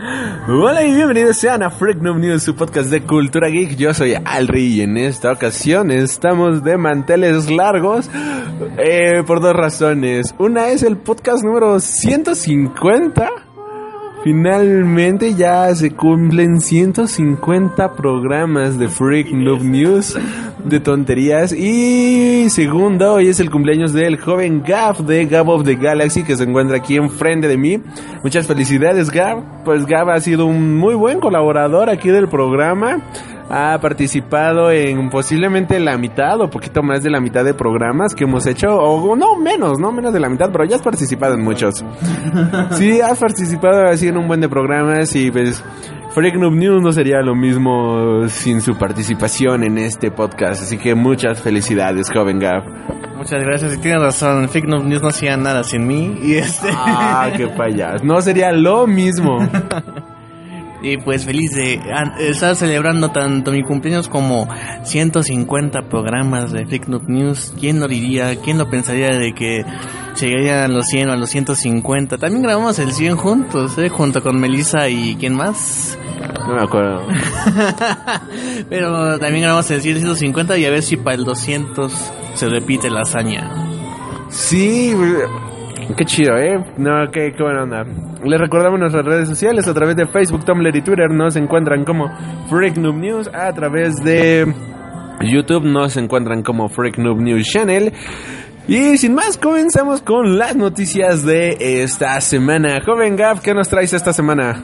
Hola y bienvenidos sean a Freak Noob News, su podcast de cultura geek. Yo soy Alri y en esta ocasión estamos de manteles largos eh, por dos razones. Una es el podcast número 150 Finalmente ya se cumplen 150 programas de Freak Noob News de tonterías. Y segundo, hoy es el cumpleaños del joven Gav de Gab of the Galaxy que se encuentra aquí enfrente de mí. Muchas felicidades Gav. Pues Gab ha sido un muy buen colaborador aquí del programa ha participado en posiblemente la mitad o poquito más de la mitad de programas que hemos hecho, o no menos, no menos de la mitad, pero ya has participado en muchos. Sí, has participado así en un buen de programas y pues Freak Noob News no sería lo mismo sin su participación en este podcast, así que muchas felicidades, joven Gav. Muchas gracias, y tienes razón, Freak Noob News no hacía nada sin mí y este... Ah, qué payas, no sería lo mismo. Y pues feliz de estar celebrando tanto mi cumpleaños como 150 programas de Noob News. ¿Quién lo diría? ¿Quién lo pensaría de que llegarían a los 100 o a los 150? También grabamos el 100 juntos, ¿eh? Junto con Melissa y ¿quién más? No me acuerdo. Pero también grabamos el 150 y a ver si para el 200 se repite la hazaña. Sí, Qué chido, ¿eh? No, qué, qué buena onda. Les recordamos nuestras redes sociales a través de Facebook, Tumblr y Twitter. Nos encuentran como Freak Noob News. A través de YouTube nos encuentran como Freak Noob News Channel. Y sin más, comenzamos con las noticias de esta semana. Joven Gav, ¿qué nos traes esta semana?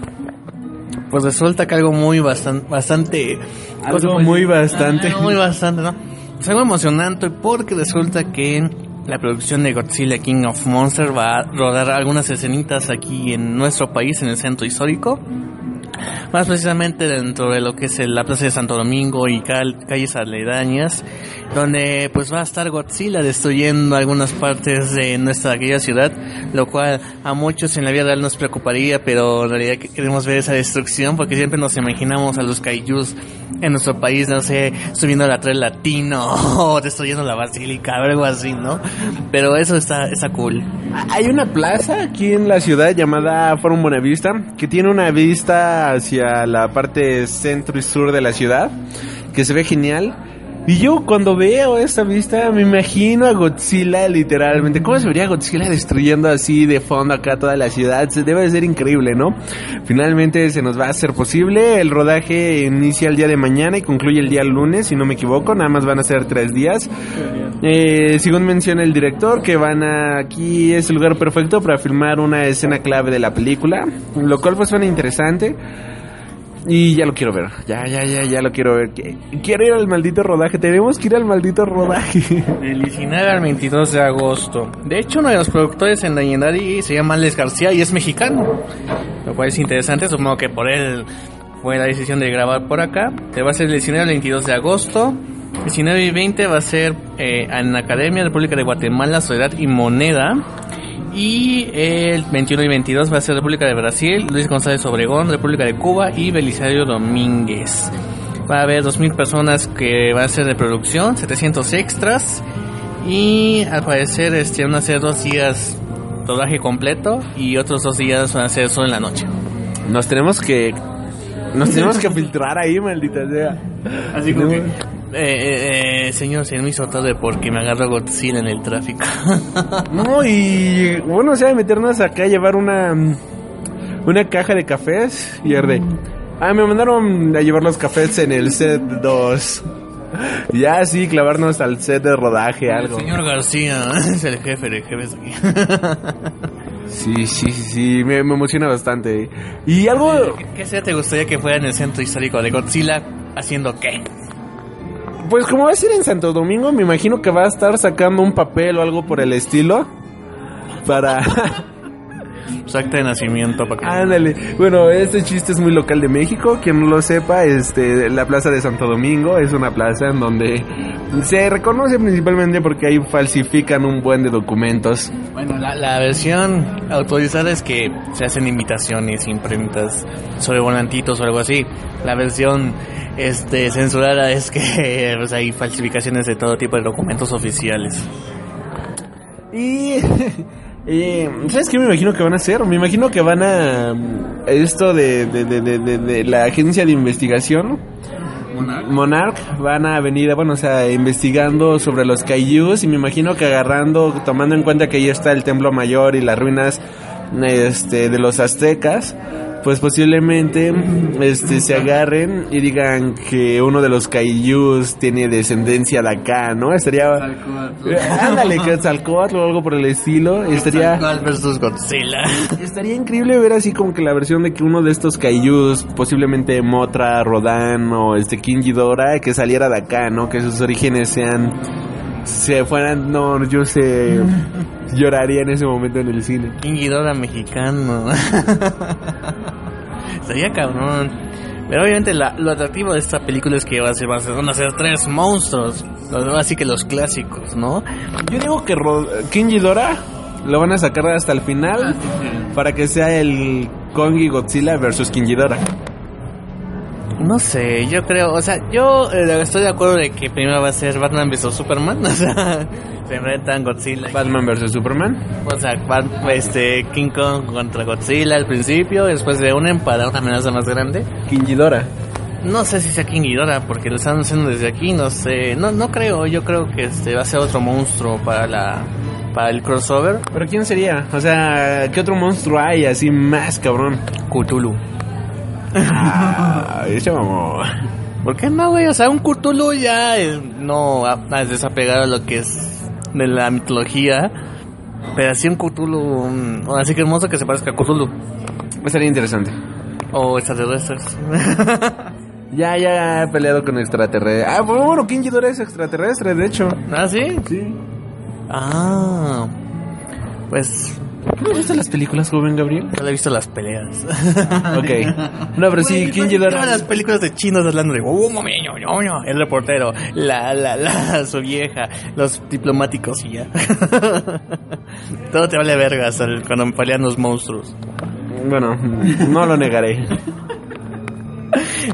Pues resulta que algo muy bastante... bastante algo muy bastante. Algo muy bastante, ¿no? Es algo emocionante porque resulta que la producción de Godzilla King of Monsters va a rodar algunas escenitas aquí en nuestro país, en el centro histórico. Más precisamente dentro de lo que es la Plaza de Santo Domingo y calles aledañas, donde pues va a estar Godzilla destruyendo algunas partes de nuestra querida ciudad, lo cual a muchos en la vida real nos preocuparía, pero en realidad queremos ver esa destrucción porque siempre nos imaginamos a los kaijus en nuestro país, no sé, subiendo la tren latino o destruyendo la basílica algo así, ¿no? Pero eso está, está cool. Hay una plaza aquí en la ciudad llamada Forum Buenavista que tiene una vista hacia la parte centro y sur de la ciudad que se ve genial y yo cuando veo esta vista me imagino a Godzilla literalmente. ¿Cómo se vería Godzilla destruyendo así de fondo acá toda la ciudad? Debe de ser increíble, ¿no? Finalmente se nos va a hacer posible. El rodaje inicia el día de mañana y concluye el día lunes, si no me equivoco. Nada más van a ser tres días. Eh, según menciona el director, que van a... Aquí es el lugar perfecto para filmar una escena clave de la película. Lo cual pues suena interesante. Y ya lo quiero ver. Ya, ya, ya, ya lo quiero ver. Quiero ir al maldito rodaje. Tenemos que ir al maldito rodaje. Del 19 al 22 de agosto. De hecho, uno de los productores en Dañenari se llama Alex García y es mexicano. Lo cual es interesante. Supongo que por él fue la decisión de grabar por acá. Te va a ser el 19 al 22 de agosto. 19 y 20 va a ser eh, en la Academia República de Guatemala, Soledad y Moneda. Y el 21 y 22 va a ser República de Brasil, Luis González Obregón, República de Cuba y Belisario Domínguez. Va a haber 2.000 personas que van a ser de producción, 700 extras y al parecer este, van a ser dos días rodaje completo y otros dos días van a ser solo en la noche. Nos tenemos que nos tenemos que filtrar ahí, maldita sea. Así como que eh, eh, señor, se me hizo tarde porque me agarró Godzilla en el tráfico. no, y bueno, o sea, meternos acá a llevar una una caja de cafés y arde. Ah, me mandaron a llevar los cafés en el set 2. Ya, sí, clavarnos al set de rodaje, algo. El señor García es el jefe de jefes aquí. Sí, sí, sí, sí, me, me emociona bastante. Y algo... ¿Qué, qué sea te gustaría que fuera en el centro histórico de Godzilla haciendo qué? Pues como va a ser en Santo Domingo, me imagino que va a estar sacando un papel o algo por el estilo. Para... Su acta de nacimiento para que... Ándale. Bueno, este chiste es muy local de México. Quien no lo sepa, este, la plaza de Santo Domingo es una plaza en donde se reconoce principalmente porque ahí falsifican un buen de documentos. Bueno, la, la versión autorizada es que se hacen invitaciones, imprentas sobre volantitos o algo así. La versión este censurada es que pues, hay falsificaciones de todo tipo de documentos oficiales. Y... y, ¿Sabes qué me imagino que van a hacer? Me imagino que van a... Esto de, de, de, de, de- de la agencia de investigación. Monarch van a venir, bueno, o sea, investigando sobre los kaijus y me imagino que agarrando, tomando en cuenta que ahí está el templo mayor y las ruinas este, de los aztecas, pues posiblemente este, se agarren y digan que uno de los kaijus tiene descendencia de acá, ¿no? Estaría... Ándale, Quetzalcóatl o algo por el estilo. Estaría... Versus Godzilla. Estaría increíble ver así como que la versión de que uno de estos kaijus, posiblemente Motra, Rodan o este King Ghidorah, que saliera de acá, ¿no? Que sus orígenes sean se fueran, no, yo sé, lloraría en ese momento en el cine. King Ghidorah mexicano. Sería cabrón. Pero obviamente la- lo atractivo de esta película es que va a ser, va a ser- van a ser tres monstruos. Así que los clásicos, ¿no? Yo digo que Ro- King Ghidorah lo van a sacar hasta el final para que sea el Kong y Godzilla versus King Ghidorah. No sé, yo creo, o sea, yo eh, estoy de acuerdo de que primero va a ser Batman vs Superman, o sea, se enfrentan Godzilla. Batman versus Superman. O sea, Bat- este, King Kong contra Godzilla al principio, después se unen para una amenaza más grande. King Ghidorah. No sé si sea King Ghidorah, porque lo están haciendo desde aquí, no sé, no, no creo, yo creo que este va a ser otro monstruo para la, para el crossover. Pero ¿quién sería? O sea, ¿qué otro monstruo hay así más cabrón? Cthulhu. Ah, ese. ¿Por qué no, güey? O sea, un Cthulhu ya eh, no ha desapegado a lo que es de la mitología. Pero así un Cthulhu, mm, así que monstruo que se parezca a Cthulhu. Estaría interesante. O extraterrestres. Ya, ya he peleado con extraterrestres. Ah, bueno, King Ghidorah es extraterrestre, de hecho. ¿Ah, sí? Sí. Ah. Pues ¿No te gustan las películas, joven Gabriel? solo he visto las peleas. Ok. No, pero sí, Todas Ghidorah... las películas de chinos hablando de "Oh, mami, ño, ño, ño", el reportero, la, la, la, su vieja, los diplomáticos y ya. Todo te vale vergas cuando pelean los monstruos. Bueno, no lo negaré.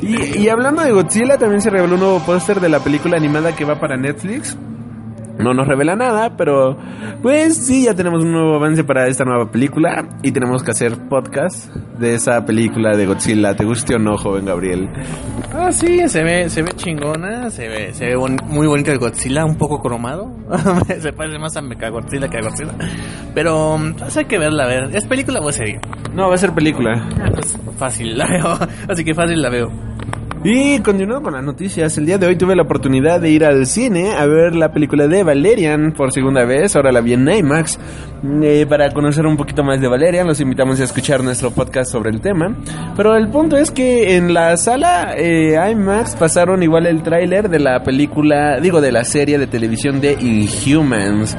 Y, y hablando de Godzilla, también se reveló un nuevo póster de la película animada que va para Netflix. No nos revela nada, pero pues sí, ya tenemos un nuevo avance para esta nueva película y tenemos que hacer podcast de esa película de Godzilla. ¿Te guste o no, joven Gabriel? Ah, sí, se ve, se ve chingona, se ve, se ve boni- muy bonito el Godzilla, un poco cromado. se parece más a Mechagodzilla que a Godzilla. Pero, pues hay que verla, a ver. ¿Es película o es serie? No, va a ser película. Pues fácil la veo, así que fácil la veo. Y continuando con las noticias, el día de hoy tuve la oportunidad de ir al cine a ver la película de Valerian por segunda vez, ahora la vi en IMAX. Eh, para conocer un poquito más de Valerian, los invitamos a escuchar nuestro podcast sobre el tema. Pero el punto es que en la sala eh, IMAX pasaron igual el tráiler de la película, digo, de la serie de televisión de Inhumans.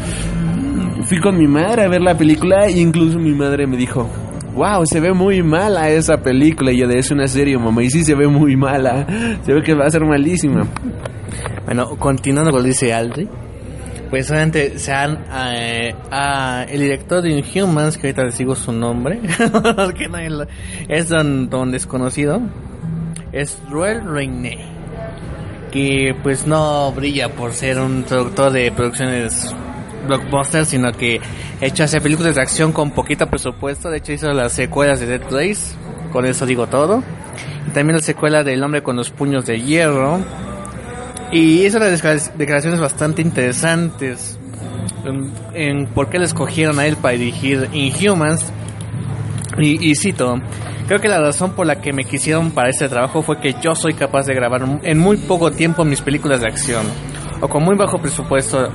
Fui con mi madre a ver la película e incluso mi madre me dijo, wow, se ve muy mala esa película. Y yo de es una serie, mamá, y sí se ve muy mala. Se ve que va a ser malísima. Bueno, continuando con lo que dice Aldri, pues obviamente se han, eh, a- el director de Inhumans, que ahorita les digo su nombre, nadie lo- es don, don desconocido, es Ruel Reiné, que pues no brilla por ser un productor de producciones blockbusters, sino que hecho hace películas de acción con poquito presupuesto, de hecho hizo las secuelas de Dead Race, con eso digo todo, también la secuela del hombre con los puños de hierro, y hizo declara- declaraciones bastante interesantes en, en por qué le escogieron a él para dirigir Inhumans. Y, y cito, Creo que la razón por la que me quisieron para este trabajo fue que yo soy capaz de grabar en muy poco tiempo mis películas de acción o con muy bajo presupuesto.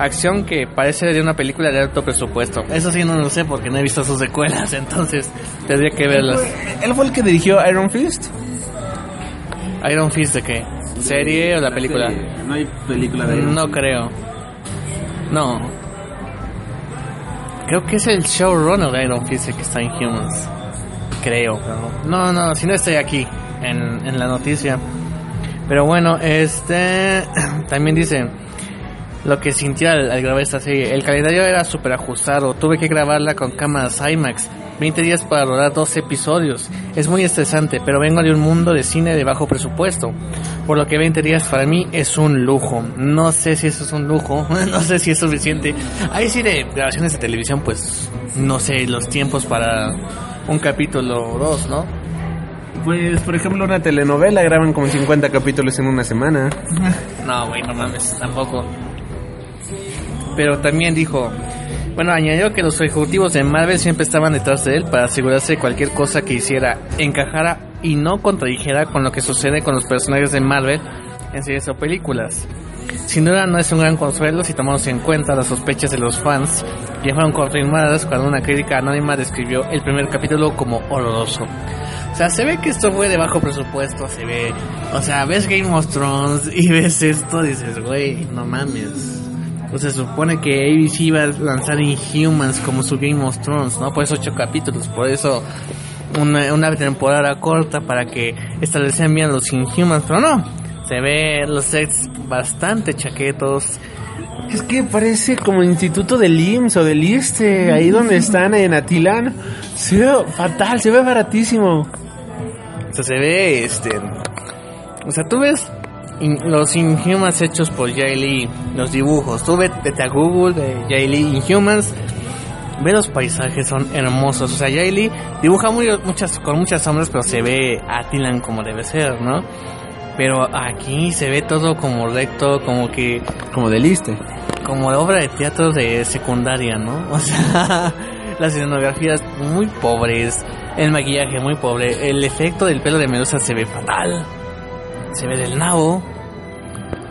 Acción que parece de una película de alto presupuesto. Eso sí no lo sé porque no he visto sus secuelas, entonces tendría que verlas. ¿Él fue el que dirigió Iron Fist? ¿Iron Fist de qué? ¿Serie o la película? No hay película de Iron No creo. No. Creo que es el showrunner de Iron Fist el que está en Humans. Creo. No, no, si no estoy aquí en, en la noticia. Pero bueno, este también dice lo que sintió al, al grabar esta serie. El calendario era súper ajustado. Tuve que grabarla con cámaras IMAX. 20 días para rodar dos episodios. Es muy estresante, pero vengo de un mundo de cine de bajo presupuesto. Por lo que 20 días para mí es un lujo. No sé si eso es un lujo, no sé si es suficiente. Ahí sí de grabaciones de televisión, pues no sé los tiempos para un capítulo o dos, ¿no? Pues, por ejemplo, una telenovela graban como 50 capítulos en una semana. No, güey, no mames, tampoco. Pero también dijo, bueno, añadió que los ejecutivos de Marvel siempre estaban detrás de él para asegurarse que cualquier cosa que hiciera encajara y no contradijera con lo que sucede con los personajes de Marvel en series o películas. Sin duda no es un gran consuelo si tomamos en cuenta las sospechas de los fans que fueron confirmadas cuando una crítica anónima describió el primer capítulo como horroroso. O sea, se ve que esto fue de bajo presupuesto, se ve... O sea, ves Game of Thrones y ves esto, dices, güey, no mames. Sea, se supone que ABC iba a lanzar Inhumans como su Game of Thrones, ¿no? Por eso ocho capítulos, por eso una, una temporada corta para que establecieran bien los Inhumans, pero no. Se ve los sets bastante chaquetos. Es que parece como instituto del IMSS o del ISTE, ahí donde están en Atilán. Se ve fatal, se ve baratísimo. O sea, se ve este. O sea, tú ves in- los Inhumans hechos por Jay Lee, los dibujos. Tú ve- vete a Google de Jay Lee Inhumans. Ve los paisajes, son hermosos. O sea, Jay Lee dibuja muy, muchas, con muchas sombras, pero se ve Atilan como debe ser, ¿no? Pero aquí se ve todo como recto, como que Como del ISTE. como obra de teatro de secundaria, ¿no? O sea, las escenografías muy pobres, el maquillaje muy pobre, el efecto del pelo de Medusa se ve fatal, se ve del nabo.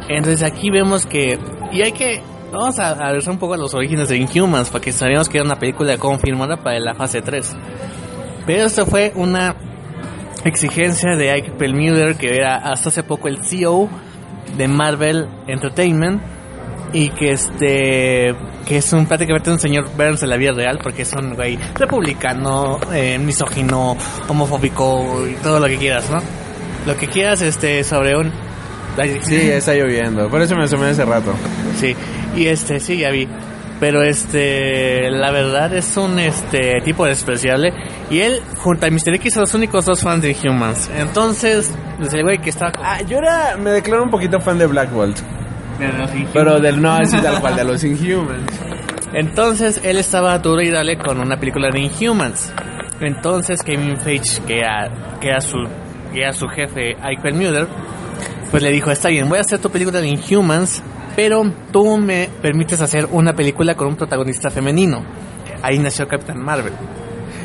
Entonces aquí vemos que, y hay que, vamos a, a ver un poco los orígenes de Inhumans, para que sabíamos que era una película confirmada para la fase 3. Pero esto fue una exigencia de Ike Perlmutter, que era hasta hace poco el CEO de Marvel Entertainment y que este que es un prácticamente un señor Burns de la vida real porque es un güey republicano, eh, misógino, homofóbico y todo lo que quieras, ¿no? Lo que quieras este sobre un Sí, está lloviendo. Por eso me asomé hace rato. Sí, y este, sí, ya vi. Pero este, la verdad es un este tipo despreciable. Y él, junto a Mr. X, son los únicos dos fans de Humans. Entonces, es el güey que estaba con- Ah, yo era, me declaro un poquito fan de Black Bolt. de los Inhumans. Pero del no así tal cual, de los Inhumans. Entonces él estaba duro y dale con una película de Inhumans. Entonces Kevin Feige, que era, que era su, que era su jefe, Ike Perlmutter, pues le dijo, está bien, voy a hacer tu película de Inhumans, pero tú me permites hacer una película con un protagonista femenino. Ahí nació Captain Marvel.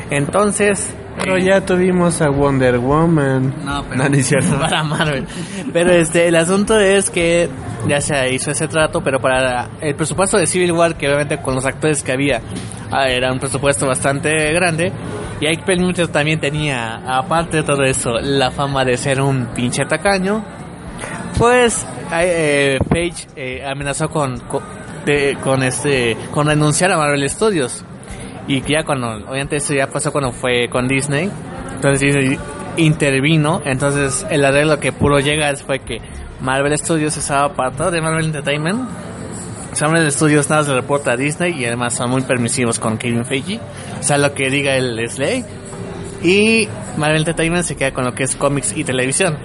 Entonces... Pero eh, ya tuvimos a Wonder Woman. no, pero No, no es cierto. para Marvel. Pero este, el asunto es que ya se hizo ese trato, pero para el presupuesto de Civil War, que obviamente con los actores que había, ah, era un presupuesto bastante grande. Y Ike Perlmutter también tenía, aparte de todo eso, la fama de ser un pinche tacaño. Pues eh, Page eh, amenazó con, con, de- con este, con renunciar a Marvel Studios. Y ya cuando, obviamente eso ya pasó cuando fue con Disney. Entonces Disney intervino. Entonces el arreglo que puro llega fue que Marvel Studios estaba apartado de Marvel Entertainment. Marvel Studios nada se reporta a Disney y además son muy permisivos con Kevin Feige. O sea, lo que diga el es ley. Y Marvel Entertainment se queda con lo que es cómics y televisión.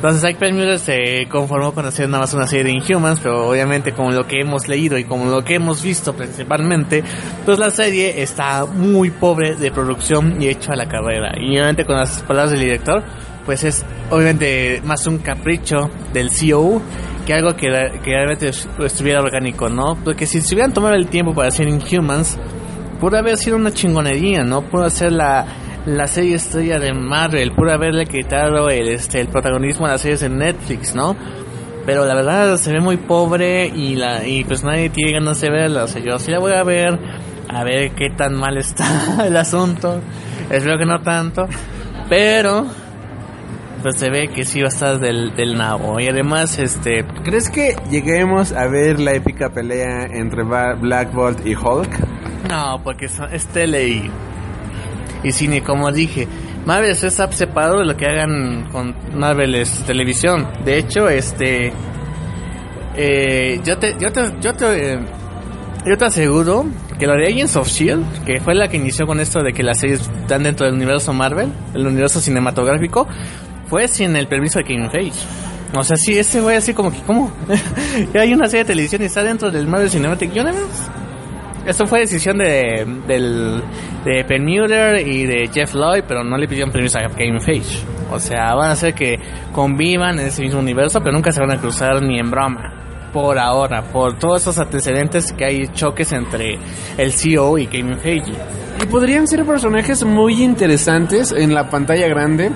Entonces Ike Perlmutter se conformó con hacer nada más una serie de Inhumans, pero obviamente como lo que hemos leído y como lo que hemos visto principalmente, pues la serie está muy pobre de producción y hecho a la carrera. Y obviamente con las palabras del director, pues es obviamente más un capricho del CEO que algo que, que realmente estuviera orgánico, ¿no? Porque si se hubieran tomado el tiempo para hacer Inhumans, pudo haber sido una chingonería, ¿no? Pudo ser la, la serie estrella de Marvel, por haberle quitado el, este, el protagonismo a las series en Netflix, ¿no? Pero la verdad se ve muy pobre y, la, y pues nadie tiene ganas de verla. O sea, yo sí la voy a ver, a ver qué tan mal está el asunto. Espero que no tanto. Pero pues se ve que sí va a estar del, del nabo. Y además, este... ¿Crees que lleguemos a ver la épica pelea entre Black Bolt y Hulk? No, porque es, es tele y, y cine, como dije. Marvel está separado de lo que hagan con Marvel es televisión. De hecho, este... Eh, yo te... Yo te, yo te, eh, yo te aseguro que la de Agents of S.H.I.E.L.D., que fue la que inició con esto de que las series están dentro del universo Marvel, el universo cinematográfico, fue sin el permiso de Kevin Feige. O sea, sí, ese güey así como que, ¿cómo? Hay una serie de televisión y está dentro del Marvel Cinematic Universe. Esto fue decisión de, del, de Penn Mueller y de Jeff Lloyd, pero no le pidieron permiso a Kevin Feige. O sea, van a hacer que convivan en ese mismo universo, pero nunca se van a cruzar ni en broma. Por ahora, por todos esos antecedentes que hay choques entre el CEO y Kevin Feige. Y podrían ser personajes muy interesantes en la pantalla grande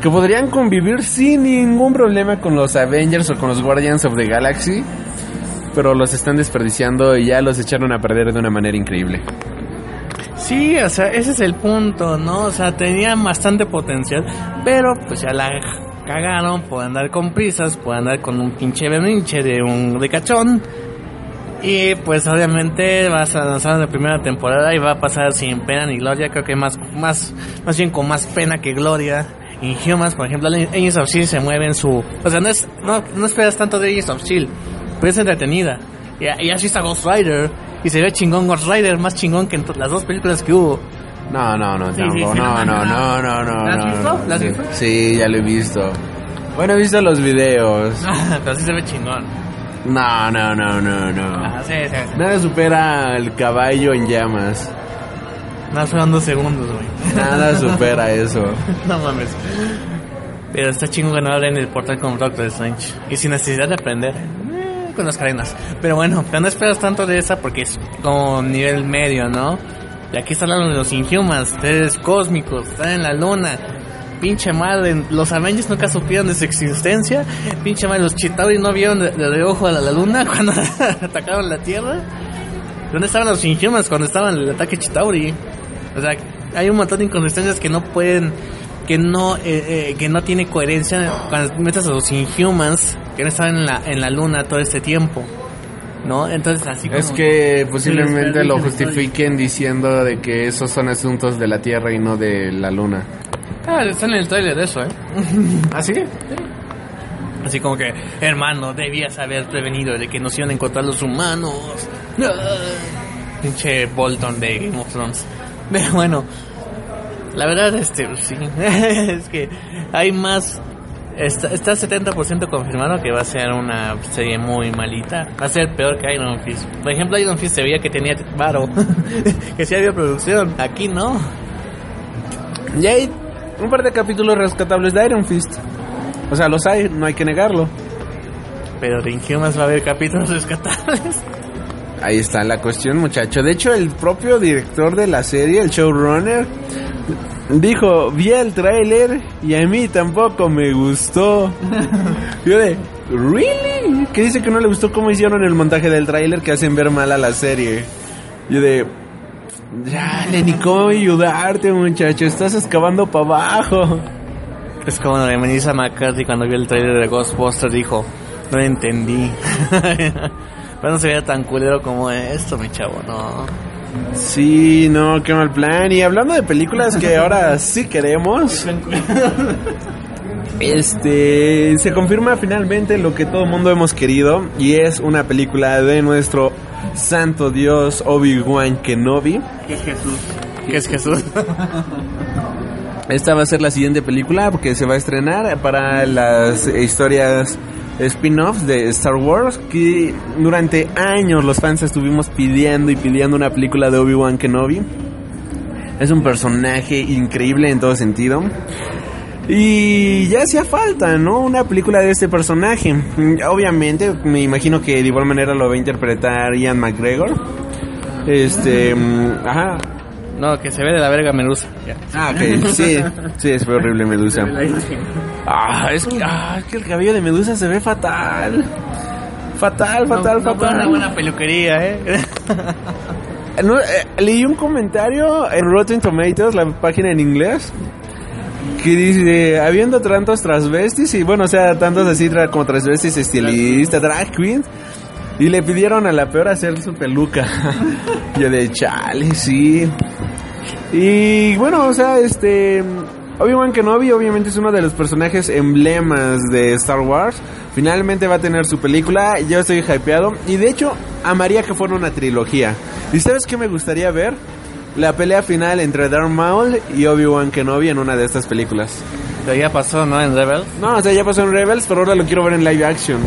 que podrían convivir sin ningún problema con los Avengers o con los Guardians of the Galaxy, pero los están desperdiciando y ya los echaron a perder de una manera increíble. Sí, o sea, ese es el punto, ¿no? O sea, tenían bastante potencial, pero pues ya la cagaron por andar con prisas, por andar con un pinche berrinche de un ricachón. Y pues obviamente vas a lanzar la primera temporada y va a pasar sin pena ni gloria, creo que más, más, más bien con más pena que gloria. Inhumans, por ejemplo, Agents of S.H.I.E.L.D. se mueve en su... O sea, no, es, no, no esperas tanto de Agents of S.H.I.E.L.D., pero es entretenida. Y, y así está Ghost Rider, y se ve chingón Ghost Rider, más chingón que en las dos películas que hubo. No, no, no, Sí, sí, sí, no, no, no, no, no, no, no. ¿La has visto? ¿La has Sí. visto? Sí, ya lo he visto. Bueno, he visto los videos. pero sí se ve chingón. No, no, no, no, no. Ah, sí, sí, sí. Nada supera el caballo en llamas. Nada, fueron dos segundos, güey. Nada supera eso. no mames. Pero está chingón que no abren el portal con Doctor Strange. Y sin necesidad de aprender. eh, con las cadenas. Pero bueno, no esperas tanto de esa porque es como nivel medio, ¿no? Y aquí están hablando de los Inhumans, seres cósmicos, están en la luna. Pinche madre, los Avengers nunca supieron de su existencia. Pinche madre, los Chitauri no vieron de, de reojo a la, la luna cuando atacaron la Tierra. ¿Dónde estaban los Inhumans cuando estaban en el ataque Chitauri? O sea, hay un montón de inconsistencias que no pueden, que no, eh, eh, que no tiene coherencia cuando metes a los Inhumans que no estaban en la, en la luna todo este tiempo. ¿No? Entonces así como... Es que posiblemente lo justifiquen diciendo de que esos son asuntos de la Tierra y no de la Luna. Ah, está en el trailer de eso, ¿eh? ¿Ah, sí? Así como que, hermano, debías haber prevenido de que nos iban a encontrar los humanos. Ah, Pinche Bolton de Game of Thrones. Bueno, la verdad, este, sí, es que hay más. Está, está 70% confirmado que va a ser una serie muy malita. Va a ser peor que Iron Fist. Por ejemplo, Iron Fist se veía que tenía varo, que sí había producción. Aquí no. Y hay un par de capítulos rescatables de Iron Fist. O sea, los hay, no hay que negarlo. Pero de Inhumans va a haber capítulos rescatables. Ahí está la cuestión, muchacho. De hecho, el propio director de la serie, el showrunner, dijo, vi el tráiler y a mí tampoco me gustó. Yo de, ¿really? Que dice que no le gustó cómo hicieron el montaje del tráiler que hacen ver mal a la serie. Yo de, ya, ni cómo ayudarte, muchacho. Estás excavando para abajo. Es como de Melissa McCarthy cuando vio el trailer de Ghostbusters dijo, no entendí. Pero no se veía tan culero como esto, mi chavo, no. Sí, no, qué mal plan. Y hablando de películas que ahora sí queremos, este se confirma finalmente lo que todo el mundo hemos querido y es una película de nuestro santo Dios Obi-Wan Kenobi. ¿Qué es Jesús? ¿Qué es Jesús? Esta va a ser la siguiente película porque se va a estrenar para las historias spin-offs de Star Wars que durante años los fans estuvimos pidiendo y pidiendo una película de Obi-Wan Kenobi. Es un personaje increíble en todo sentido. Y ya hacía falta, ¿no? Una película de este personaje. Obviamente, me imagino que de igual manera lo va a interpretar Ian McGregor. Este, mm, ajá. No, que se ve de la verga Medusa. Ya. Ah, ok, sí, sí, es horrible Medusa. Ah, es que, ah, es que el cabello de Medusa se ve fatal. Fatal, fatal, No, no fue fatal. una buena peluquería, ¿eh? No, eh, leí un comentario en Rotten Tomatoes, la página en inglés, que dice, habiendo tantos transvestis, y bueno, o sea, tantos así tra- como transvestis, estilistas, drag queens, y le pidieron a la peor hacer su peluca. Yo de chale, sí. Y bueno, o sea, este... Obi-Wan Kenobi obviamente es uno de los personajes emblemas de Star Wars. Finalmente va a tener su película. Yo estoy hypeado. Y de hecho, amaría que fuera una trilogía. ¿Y sabes qué me gustaría ver? La pelea final entre Darth Maul y Obi-Wan Kenobi en una de estas películas. Pero ya pasó, ¿no? En Rebels. No, o sea, ya pasó en Rebels, pero ahora lo quiero ver en live action.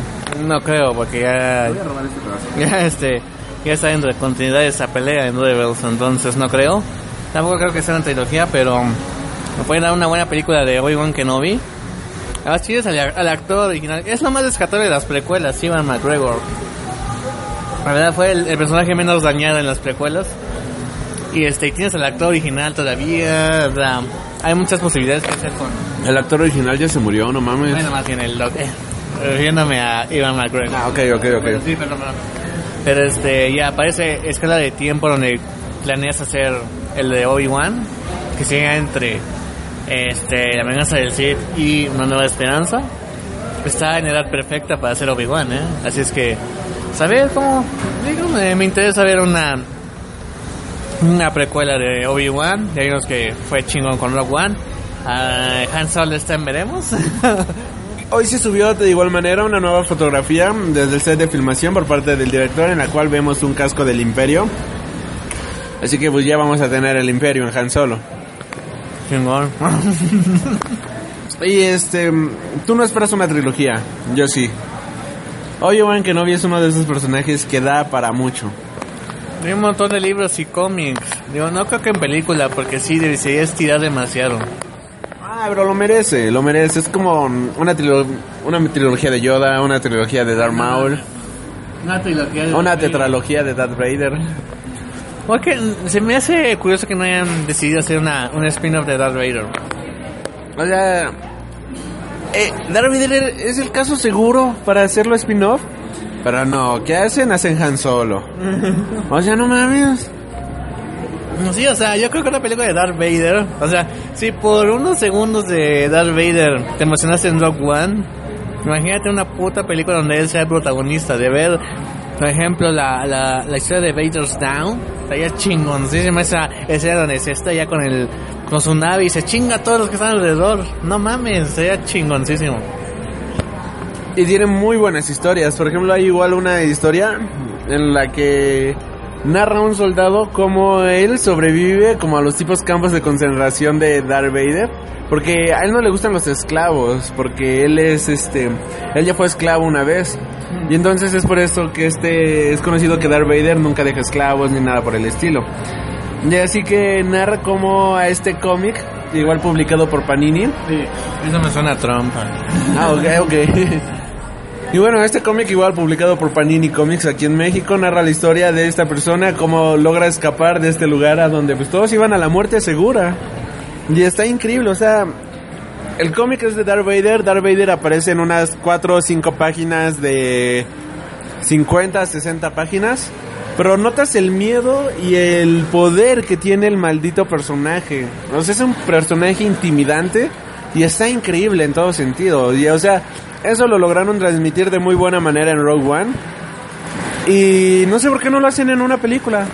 No creo, porque ya... Ya, este... Ya está en continuidad esa pelea en Rebels, entonces no creo. Tampoco creo que sea una trilogía, pero... Me pueden dar una buena película de Obi-Wan Kenobi. Ahora sí es al, al actor original. Es lo más rescatable de las precuelas, Ivan McGregor. La verdad fue el, el personaje menos dañado en las precuelas. Y este, tienes al actor original todavía. o sea, hay muchas posibilidades que hacer con... El actor original ya se murió, no mames. Bueno, más bien el... doc- eh, refiriéndome a Ivan McGregor. Ah, ok, ok, ok. Sí, perdón, perdón. Pero este, ya aparece escala de tiempo donde planeas hacer el de Obi-Wan, que sea entre este, la venganza del Sith y una nueva esperanza. Está en edad perfecta para hacer Obi-Wan, ¿eh? Así es que, saber cómo, digo, me, me interesa ver una una precuela de Obi-Wan, ya vimos que fue chingón con Rogue One. Ah, Han Solo está en veremos. Hoy se subió de igual manera una nueva fotografía desde el set de filmación por parte del director en la cual vemos un casco del Imperio. Así que pues ya vamos a tener el Imperio en Han Solo. chingón. Y este, tú no esperas una trilogía, yo sí. Obi-Wan Kenobi es uno de esos personajes que da para mucho. Hay un montón de libros y cómics. Digo, no creo que en película, porque sí, debería estirar demasiado. Ah, pero lo merece, lo merece. Es como una, trilo- una trilogía de Yoda, una trilogía de Darth Maul, Una trilogía. una tetralogía de Darth Vader. Porque se me hace curioso que no hayan decidido hacer una, un spin-off de Darth Vader. O sea, eh, Darth Vader es el caso seguro para hacerlo spin-off. Pero no, ¿qué hacen? Hacen Han Solo. O sea, no mames. Sí, o sea, yo creo que una película de Darth Vader, o sea, si por unos segundos de Darth Vader te emocionaste en Rock One, imagínate una puta película donde él sea el protagonista, de ver, por ejemplo, la, la, la historia de Vader's Down, estaría chingoncísima esa escena donde se está ya con el, con su nave y se chinga a todos los que están alrededor, no mames, sería chingoncísimo. Y tiene muy buenas historias. Por ejemplo, hay igual una historia en la que narra un soldado cómo él sobrevive como a los tipos campos de concentración de Darth Vader. Porque a él no le gustan los esclavos, porque él es este, él ya fue esclavo una vez. Y entonces es por eso que este es conocido que Darth Vader nunca deja esclavos ni nada por el estilo. Y así que narra como a este cómic, igual publicado por Panini, Sí, eso me suena a Trump. Ah, ok, ok. Y bueno, este cómic igual publicado por Panini Comics aquí en México narra la historia de esta persona, cómo logra escapar de este lugar a donde pues todos iban a la muerte segura. Y está increíble, o sea, el cómic es de Darth Vader, Darth Vader aparece en unas 4 o 5 páginas de 50, 60 páginas, pero notas el miedo y el poder que tiene el maldito personaje. O sea, es un personaje intimidante y está increíble en todo sentido. Y o sea, eso lo lograron transmitir de muy buena manera en Rogue One. Y no sé por qué no lo hacen en una película.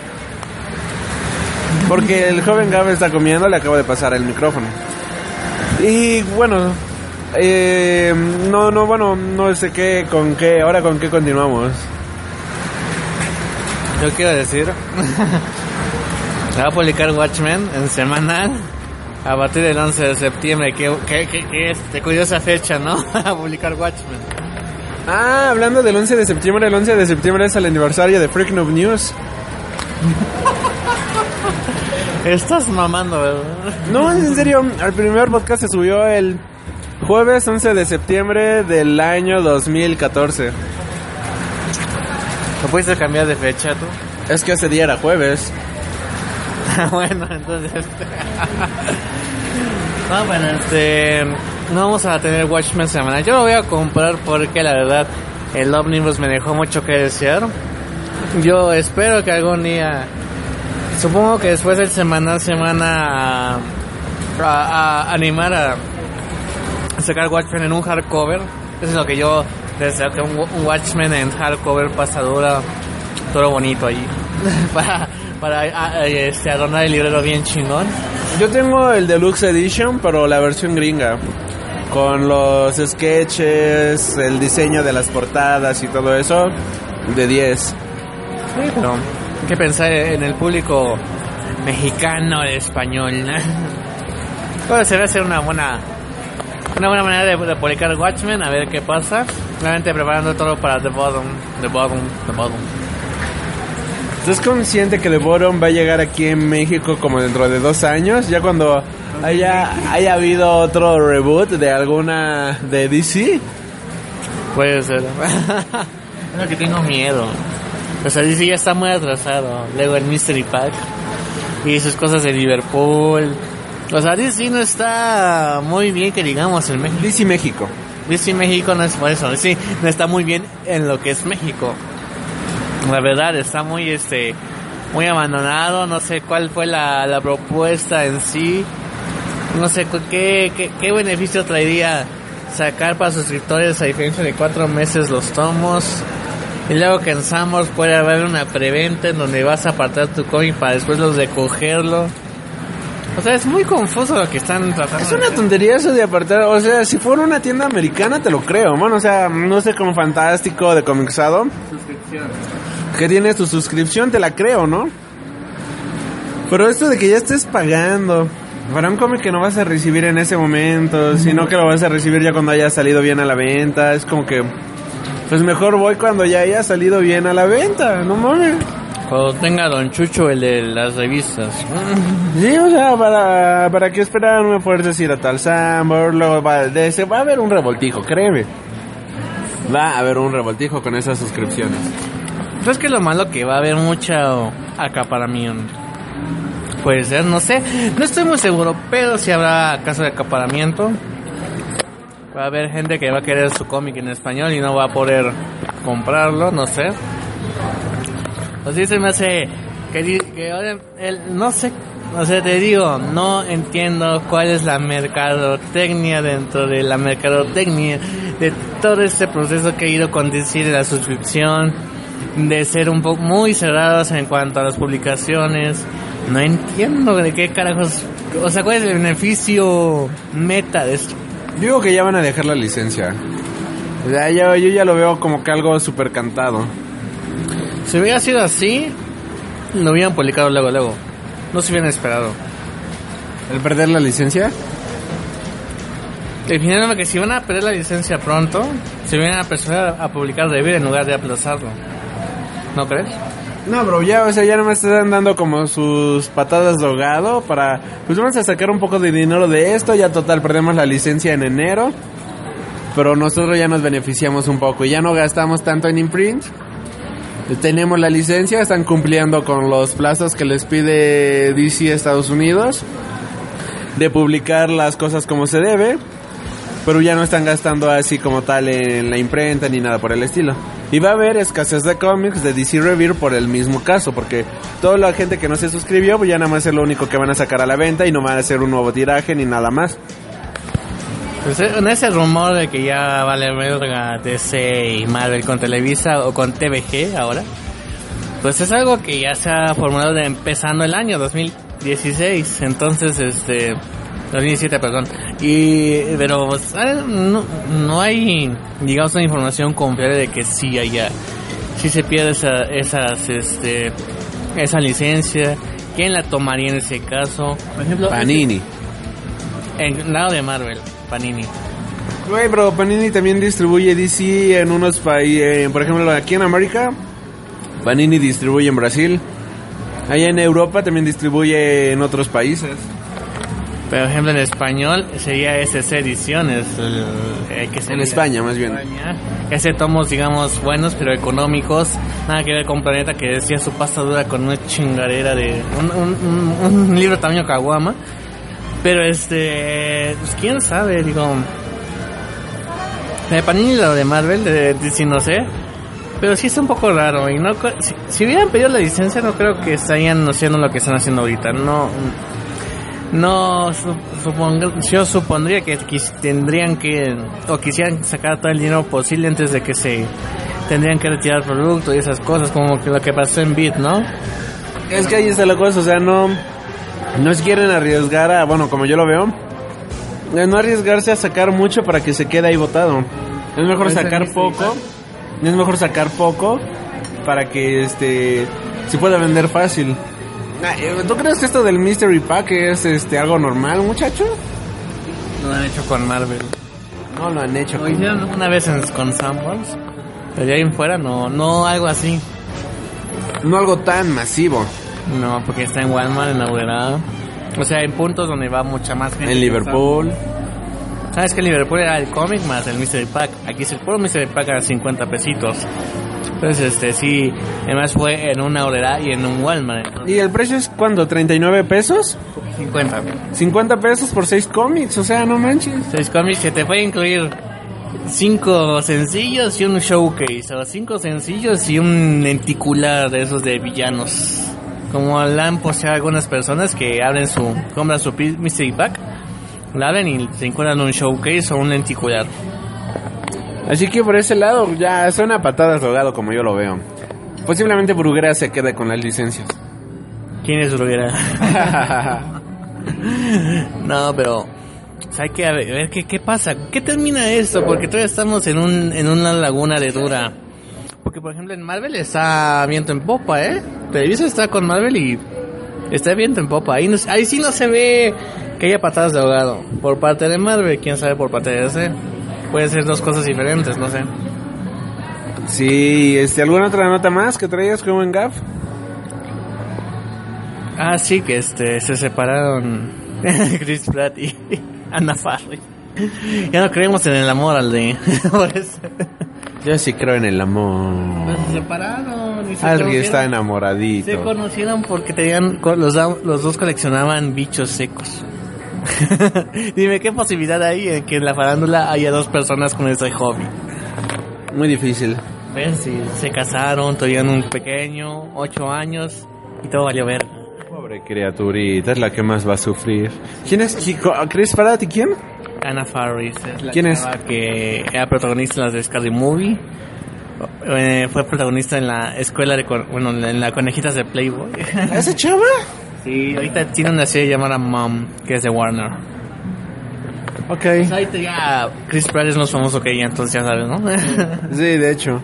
Porque el joven Gab está comiendo, le acabo de pasar el micrófono. Y bueno, eh, no, no, bueno, no sé qué, con qué, ahora con qué continuamos. Yo quiero decir, va a publicar Watchmen en semanal a partir del 11 de septiembre. Que, que, que, que es de curiosa fecha, ¿no? a publicar Watchmen. Ah, hablando del 11 de septiembre, el 11 de septiembre es el aniversario de Freak Noob News. Estás mamando, ¿verdad? No, en serio, el primer podcast se subió el jueves 11 de septiembre del año 2014. ¿No pudiste cambiar de fecha tú? Es que ese día era jueves. bueno, entonces. No, bueno, este. No vamos a tener Watchmen semana. Yo lo voy a comprar porque la verdad el Omnibus me dejó mucho que desear. Yo espero que algún día. Supongo que después del semana a semana. A, animar a sacar Watchmen en un hardcover. Eso es lo que yo deseo que un, Watchmen en hardcover pasadura todo bonito para para este, adornar el librero bien chingón. Yo tengo el Deluxe Edition, pero la versión gringa. Con los sketches, el diseño de las portadas y todo eso, de 10. Sí, pero hay que pensar en el público mexicano, español. Puede ser ser una buena una buena manera de, de, publicar Watchmen, a ver qué pasa. Realmente preparando todo para The Bottom, The Bottom, The Bottom. ¿Estás consciente que The Bottom va a llegar aquí en México como dentro de dos años? Ya cuando haya, haya habido otro reboot de alguna de DC. Puede ser. es lo que tengo miedo. O sea, DC ya está muy atrasado. Luego el Mystery Pack. Y sus cosas de Liverpool. O sea, DC no está muy bien que digamos en México. DC México. DC México no es por eso. DC no está muy bien en lo que es México la verdad está muy este muy abandonado no sé cuál fue la, la propuesta en sí no sé qué, qué, qué beneficio traería sacar para suscriptores a diferencia de cuatro meses los tomos y luego que en Samos puede haber una preventa en donde vas a apartar tu cómic para después los recogerlo o sea, es muy confuso lo que están tratando. Es una tontería eso de apartar. O sea, si fuera una tienda americana, te lo creo, bueno O sea, no sé, como fantástico de comixado. Suscripción que tienes tu suscripción, te la creo, ¿no? Pero esto de que ya estés pagando para un cómic que no vas a recibir en ese momento, sino que lo vas a recibir ya cuando haya salido bien a la venta, es como que pues mejor voy cuando ya haya salido bien a la venta, no mames. Cuando tenga Don Chucho el de las revistas. Sí, o sea, para, para que esperar me puedes ir a tal Sambor, luego va, de ese, va a haber un revoltijo, créeme. Va a haber un revoltijo con esas suscripciones. ¿Sabes que lo malo que va a haber mucha acaparamiento? Puede ser, no sé. No estoy muy seguro, pero si habrá caso de acaparamiento. Va a haber gente que va a querer su cómic en español y no va a poder comprarlo, no sé. Así se me hace que, no sé, no sé, te digo, no entiendo cuál es la mercadotecnia dentro de la mercadotecnia de todo este proceso que ha ido con decir de la suscripción de ser un poco muy cerrados en cuanto a las publicaciones. No entiendo de qué carajos, o sea, cuál es el beneficio meta de esto. Digo que ya van a dejar la licencia. O sea, yo, yo ya lo veo como que algo súper cantado. Si hubiera sido así, lo hubieran publicado luego, luego. No se hubieran esperado. ¿El perder la licencia? Definiendo que si van a perder la licencia pronto, se hubieran apresurar a publicar de en lugar de aplazarlo. ¿No crees? No, bro, ya, o sea, ya no me están dando como sus patadas de ahogado para, pues vamos a sacar un poco de dinero de esto, ya total, perdemos la licencia en enero, pero nosotros ya nos beneficiamos un poco y ya no gastamos tanto en imprint, tenemos la licencia, están cumpliendo con los plazos que les pide DC Estados Unidos de publicar las cosas como se debe pero ya no están gastando así como tal en la imprenta ni nada por el estilo. Y va a haber escasez de cómics de DC Revere por el mismo caso, porque toda la gente que no se suscribió, pues ya nada más es lo único que van a sacar a la venta y no van a hacer un nuevo tiraje ni nada más. Pues eh, en ese rumor de que ya vale verga DC y Marvel con Televisa o con TVG ahora, pues es algo que ya se ha formulado de empezando el año 2016. Entonces, este, 2017, perdón. Y, pero pues, no, no hay, digamos, una información confiable de que sí haya, si se pierde esa, esas, este, esa licencia. ¿Quién la tomaría en ese caso? Por ejemplo, Panini. En lado de Marvel, Panini. Güey, pero Panini también distribuye DC en unos países, por ejemplo, aquí en América, Panini distribuye en Brasil. Allá en Europa también distribuye en otros países. Por ejemplo, en español sería SC Ediciones. El, el que En España, más bien. España. Ese tomos, digamos, buenos, pero económicos. Nada que ver con Planeta, que decía su pasta dura con una chingadera de. Un, un- un- un libro tamaño Kawama. Pero este. Pues quién sabe, digo. De Panini lo de Marvel, de DC no sé. Pero sí es un poco raro. Y no, si, si hubieran pedido la licencia, no creo que estarían haciendo lo que están haciendo ahorita. No. No, su- supongo, yo supondría que quis- tendrían que, o quisieran sacar todo el dinero posible antes de que se tendrían que retirar producto y esas cosas, como que lo que pasó en Beat, ¿no? Es que ahí está la cosa, o sea, no, no se quieren arriesgar a, bueno, como yo lo veo, eh, no arriesgarse a sacar mucho para que se quede ahí botado. Es mejor Pues, sacar poco, es mejor sacar poco para que este se pueda vender fácil. Ah, eh, ¿Tú crees que esto del Mystery Pack es este algo normal, muchacho? Lo han hecho con Marvel. No lo han hecho. Lo hicieron una vez en, con Sanborns, pero de ahí en fuera no, no algo así. No algo tan masivo. No, porque está en Walmart, en Aurrera. O sea, en puntos donde va mucha más gente. En Liverpool. Sabes que en Liverpool era el cómic más el Mystery Pack. Aquí es el puro Mystery Pack a 50 pesitos. Entonces, este, sí, además fue en una Aurrera y en un Walmart. ¿Y el precio es cuando? ¿39 pesos? 50. 50 pesos por 6 cómics, o sea, no manches. Seis cómics que te puede incluir cinco sencillos y un showcase, o cinco sencillos y un lenticular de esos de villanos. Como la han posteado algunas personas que abren su, compran su mystery pack, la abren y se encuentran un showcase o un lenticular. Así que por ese lado ya suena patadas ahogado como yo lo veo. Posiblemente Bruguera se quede con las licencias. ¿Quién es Bruguera? no, pero hay que a ver, a ver qué, qué pasa. ¿Qué termina esto? Porque todavía estamos en, un, en una laguna de dura. Porque, por ejemplo, en Marvel está viento en popa, ¿eh? Televisa está con Marvel y está viento en popa. Ahí, no- ahí sí no se ve que haya patadas de ahogado. Por parte de Marvel, quién sabe por parte de DC. Pueden ser dos cosas diferentes, no sé. Sí, este, ¿alguna otra nota más que traías como en GAF? Ah, sí, que este se separaron Chris Pratt y Anna Faris. Ya no creemos en el amor al de. Por eso. Yo sí creo en el amor. Pero se separaron. Y se Alguien está Se enamoradito. conocieron porque tenían, los, los dos coleccionaban bichos secos. Dime, ¿qué posibilidad hay en que en la farándula haya dos personas con ese hobby? Muy difícil. ¿Ves? Sí, se casaron, tuvieron un pequeño, ocho años, y todo valió ver. Pobre criaturita, es la que más va a sufrir. ¿Quién es? ¿Chris Pratt y quién? Anna Faris es la ¿Quién es? que era protagonista en las de Scary Movie. Eh, fue protagonista en la escuela de con- bueno en la conejitas de Playboy. ¿Esa chava? Sí, ahorita tiene una serie llamada Mom, que es de Warner. Ok. Pues ahorita ya Chris Pratt es más famoso que ella, entonces ya sabes, ¿no? Sí, de hecho.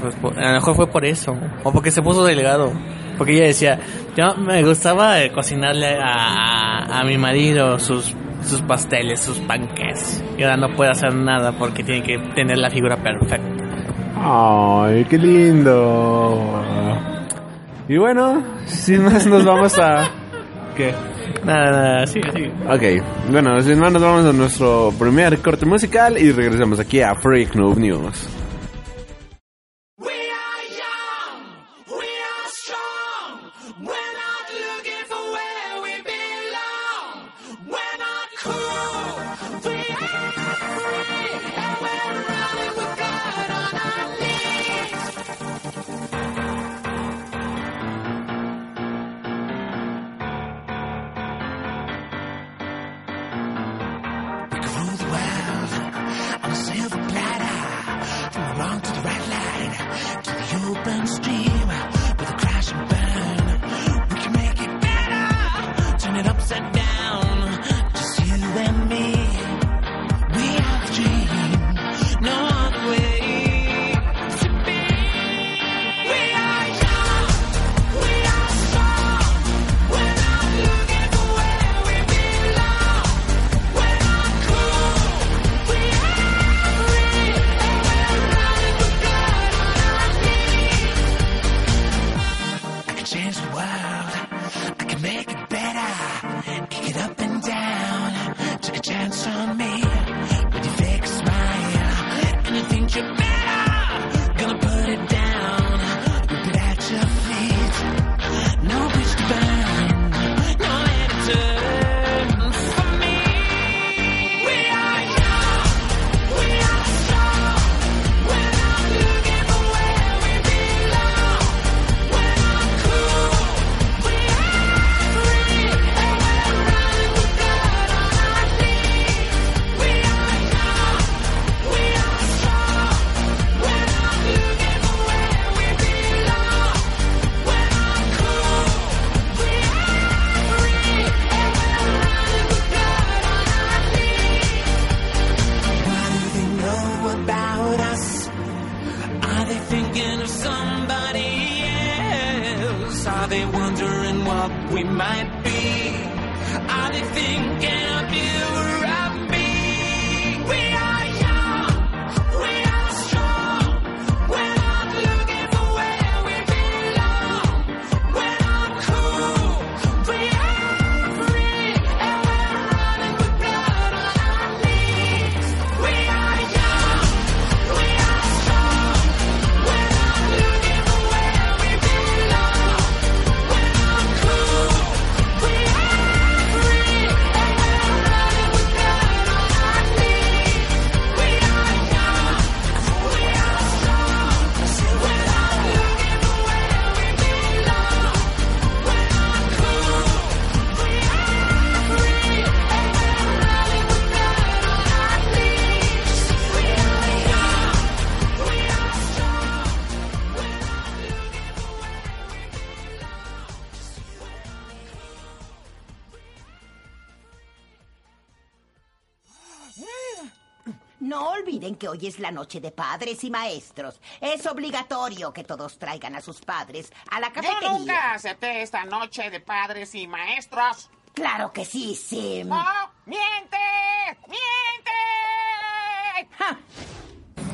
Pues a lo mejor fue por eso, o porque se puso delegado. Porque ella decía, yo me gustaba eh, cocinarle a, a mi marido sus, sus pasteles, sus panques. Y ahora no puede hacer nada porque tiene que tener la figura perfecta. Ay, qué lindo. Y bueno, sin más nos vamos a... ¿Qué? Nada, nada, sí, sí. Ok, bueno, sin más nos vamos a nuestro primer corte musical y regresamos aquí a Freak Noob News. Que hoy es la noche de padres y maestros. Es obligatorio que todos traigan a sus padres a la Yo cafetería. nunca acepté esta noche de padres y maestros. Claro que sí, Sim. ¡No! ¡Miente! ¡Miente! Ja.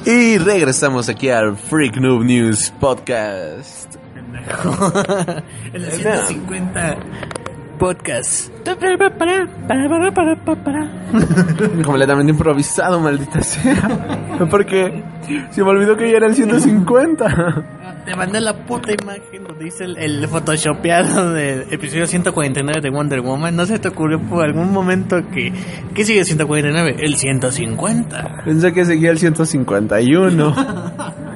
Y regresamos aquí al Freak Noob News Podcast. El No. 150 podcast. Completamente improvisado, maldita sea. Porque se me olvidó que ya era el 150. Te mandé la puta imagen donde dice el, el photoshopeado del episodio 149 de Wonder Woman. ¿No se te ocurrió por algún momento que... ¿Qué sigue 149? El 150. Pensé que seguía el 151.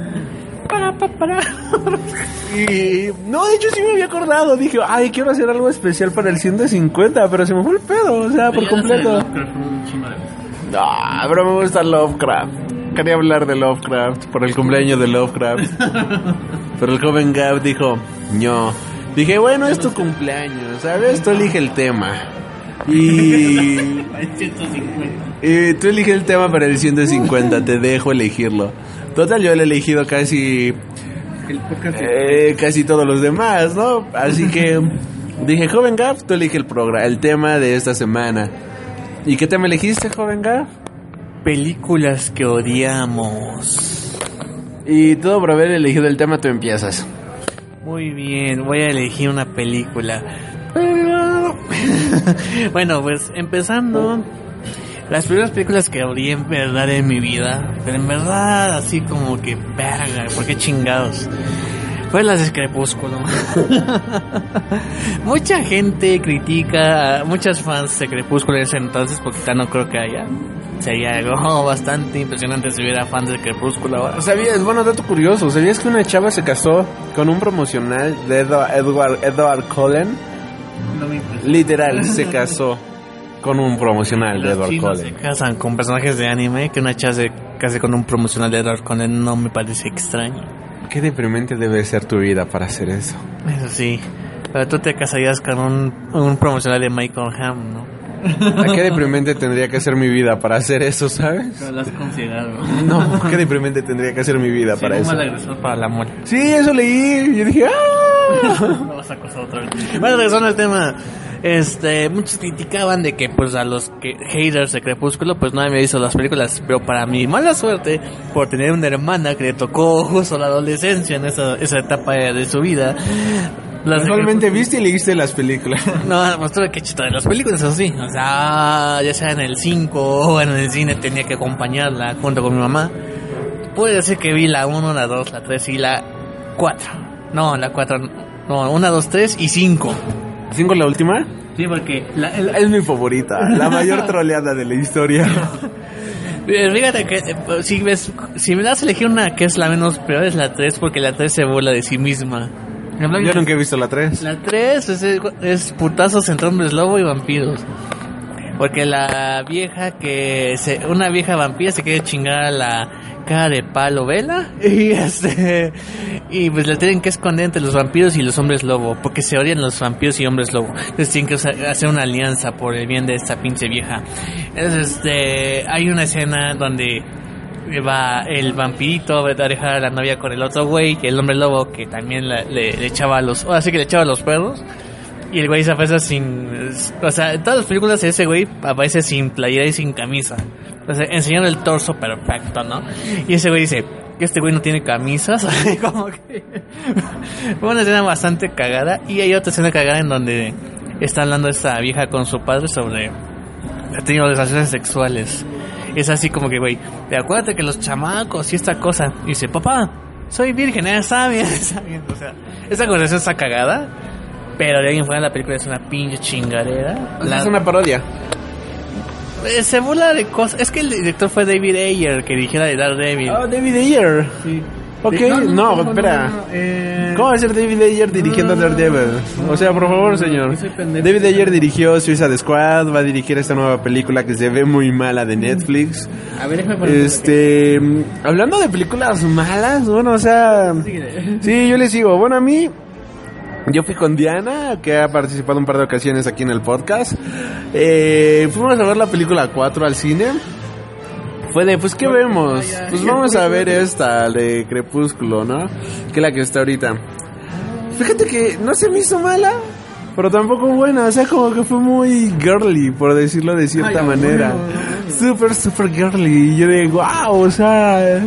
Para, pa, para. Y no, de hecho sí me había acordado. Dije, ay, quiero hacer algo especial para el 150, pero se me fue el pedo, o sea, por completo. No, pero me gusta Lovecraft. Quería hablar de Lovecraft por el cumpleaños de Lovecraft. Pero el joven Gab dijo, no. Dije, bueno, es tu cumpleaños, ¿sabes? Tú elige el tema. Y, El 150. y tú elige el tema para el 150, te dejo elegirlo. Total, yo le he elegido casi El podcast eh, casi todos los demás, ¿no? Así que dije, joven Gab, tú elige el programa, el tema de esta semana. ¿Y qué tema elegiste, joven Gab? películas que odiamos. Y todo por haber elegido el tema, tú empiezas. Muy bien, voy a elegir una película. Bueno, pues empezando. Las primeras películas que odié en verdad en mi vida, pero en verdad así como que verga, ¿por qué chingados? Fue las de Crepúsculo. Mucha gente critica, muchas fans de Crepúsculo en ese entonces, porque ya no creo que haya. Sería algo bastante impresionante si hubiera fans de Crepúsculo ahora. ¿Sabías? Bueno, dato curioso. ¿Sabías que una chava se casó con un promocional de Edward, Edward Cullen? Literal, se casó con un promocional de Edward chinos se Cullen. casan con personajes de anime que una chava se case con un promocional de Edward Cullen no me parece extraño. Qué deprimente debe ser tu vida para hacer eso. Eso sí. Pero tú te casarías con un, un promocional de Michael Ham, ¿no? Qué deprimente tendría que ser mi vida para hacer eso, ¿sabes? lo has considerado. No, qué deprimente tendría que ser mi vida para eso. agresor para la muerte. Sí, eso leí. Yo dije, ¡ah! No vas a acosar otra vez. Bueno, regresando al tema. Este, muchos criticaban de que pues a los que, haters de Crepúsculo pues no había visto las películas, pero para mi mala suerte, por tener una hermana que le tocó justo la adolescencia en esa, esa etapa de su vida, las Casualmente viste y leíste las películas. No, pues tuve que chutar las películas, eso sí. O sea, ya sea en el 5 o en el cine tenía que acompañarla junto con mi mamá. puedo decir que vi la 1, la 2, la 3 y la 4. No, la 4, no, 1, 2, 3 y 5. ¿Cinco la última? Sí, porque la, el- Es mi favorita, la mayor troleada de la historia. Eh, Fíjate que eh, pues, si, ves, si me das a elegir una que es la menos peor es la 3 porque la 3 se burla de sí misma. Yo nunca he visto la 3. La 3 es, es putazos entre hombres lobo y vampiros. Porque la vieja que se, una vieja vampira se quiere chingar a la cara de palo vela y este y pues la tienen que esconder entre los vampiros y los hombres lobo porque se odian los vampiros y hombres lobo entonces tienen que hacer una alianza por el bien de esta pinche vieja entonces este hay una escena donde va el vampirito a dejar a la novia con el otro güey y el hombre lobo que también le, echaba los que le echaba los perros y el güey se aparece sin. O sea, en todas las películas ese güey aparece sin playera y sin camisa. Sea, enseñando el torso perfecto, ¿no? Y ese güey dice que este güey no tiene camisas. Que. Fue una escena bastante cagada. Y hay otra escena cagada en donde está hablando esta vieja con su padre sobre. Ha tenido relaciones sexuales. Es así como que, güey, te acuérdate que los chamacos y esta cosa. Y dice, papá, soy virgen, ya está bien, está bien. O sea, esta conversación está cagada. Pero de alguien fuera de la película es una pinche chingadera. La- Es una parodia. eh, se burla de cosas. Es que el director fue David Ayer, que dirigió la de Daredevil. Oh, David Ayer. Sí. Ok, No, no, no, no, espera. no, eh, ¿Cómo va a ser David Ayer dirigiendo Daredevil? o sea, por favor, señor. David Ayer dirigió Suicide Squad, va a dirigir esta nueva película que se ve muy mala de Netflix. A ver, déjame poner. Este, hablando de películas malas, bueno, o sea, sí, yo les digo, bueno, a mí, yo fui con Diana, que ha participado un par de ocasiones aquí en el podcast. Eh, fuimos a ver la película 4 al cine. Fue de, pues, ¿qué vemos? Pues vamos a ver esta, de Crepúsculo, ¿no? Que es la que está ahorita. Fíjate que no se me hizo mala, pero tampoco buena. O sea, como que fue muy girly, por decirlo de cierta manera. Super, super girly. Y yo de, wow, o sea,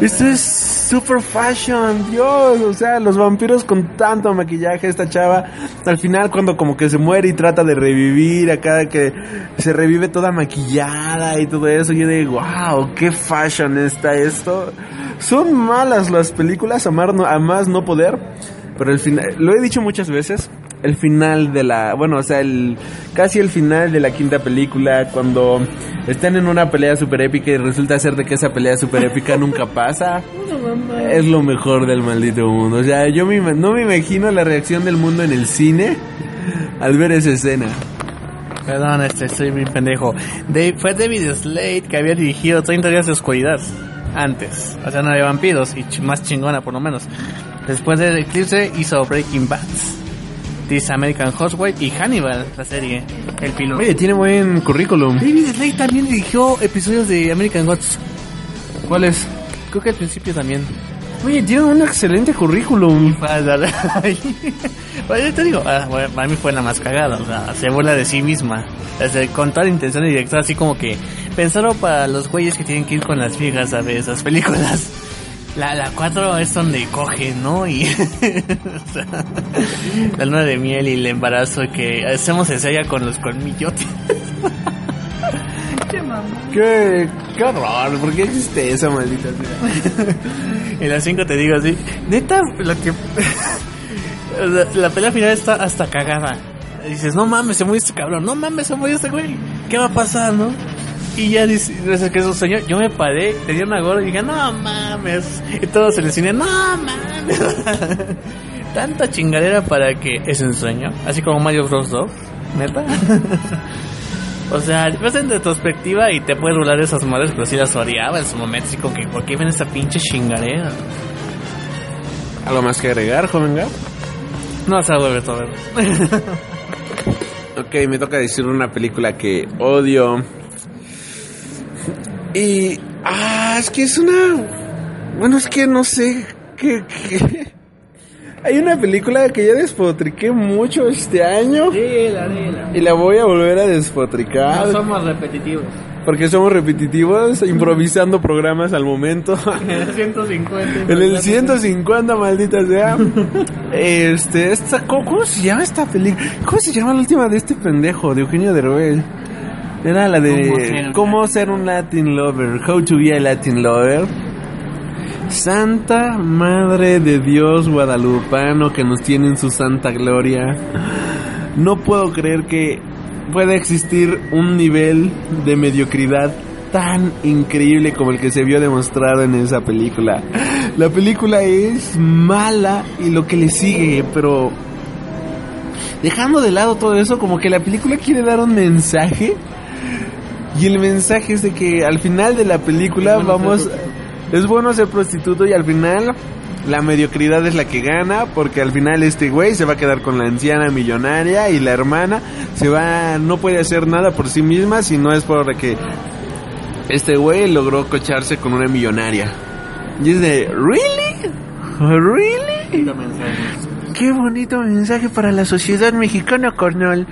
esto es super fashion, Dios. O sea, los vampiros con tanto maquillaje, esta chava, al final cuando como que se muere y trata de revivir, acá que se revive toda maquillada y todo eso. Yo de, wow, qué fashion está esto. Son malas las películas, a más no, poder. Pero el final, lo he dicho muchas veces, el final de la, bueno, o sea, el casi el final de la quinta película, cuando están en una pelea super épica y resulta ser de que esa pelea super épica nunca pasa, es lo mejor del maldito mundo. O sea, yo me no me imagino la reacción del mundo en el cine al ver esa escena. Perdón, este, estoy bien pendejo. De- fue David Slade que había dirigido 30 días de oscuridad antes. O sea, no de vampiros y ch- más chingona por lo menos. Después de Eclipse hizo Breaking Bad, This American Housewife y Hannibal, la serie, el piloto. Oye, tiene buen currículum. David Slade también dirigió episodios de American Gods. ¿Cuál es? Creo que al principio también. Oye, tiene un excelente currículum. Yo te digo, ah, bueno, para mí fue la más cagada, o sea, se burla de sí misma. Con toda la intención de director, así como que pensaron para los güeyes que tienen que ir con las viejas a ver esas películas. La, la 4 es donde coge, ¿no? Y o sea, la luna de miel y el embarazo que hacemos ensaya con los colmillotes. Qué, qué horror, ¿por qué existe esa maldita sea? En las 5 te digo así, neta, lo que... la, la pelea final está hasta cagada. Dices, no mames, se murió este cabrón, no mames, se murió este güey. ¿Qué va a pasar, no? Y ya dice, dice que es un sueño. Yo me paré, tenía una gorra y dije, no mames. Y todos en el cine, no mames. Tanta chingadera para que es un sueño. Así como Mario Bros 2, neta. O sea, ves en retrospectiva y te puedes burlar de esas madres, pero sí las odiaba en su momento. Así como que, ¿por qué ven esta pinche chingadera? ¿Algo más que agregar, joven Gab? No se vuelve todo. Ok, me toca decir una película que odio. Y. Ah, es que es una. Bueno, es que no sé. Que- Hay una película que ya despotriqué mucho este año. Dila, dila. Y la voy a volver a despotricar. No somos repetitivos. Porque somos repetitivos, improvisando programas al momento. En el 150. En el 150, maldita sea. Este, esta, ¿cómo, cómo se llama esta película? ¿Cómo se llama la última de este pendejo, de Eugenio Derbez? Era la ¿Cómo de ¿Cómo ser un Latin Lover? How to be a Latin Lover. Santa Madre de Dios guadalupano que nos tiene en su santa gloria. No puedo creer que pueda existir un nivel de mediocridad tan increíble como el que se vio demostrado en esa película. La película es mala y lo que le sigue, pero dejando de lado todo eso, como que la película quiere dar un mensaje. Y el mensaje es de que al final de la película vamos... Es bueno ser prostituto y al final la mediocridad es la que gana porque al final este güey se va a quedar con la anciana millonaria y la hermana se va no puede hacer nada por sí misma si no es por que este güey logró cocharse con una millonaria. Y es de, ¿really? ¿Really? Qué bonito mensaje para la sociedad mexicana, carnal.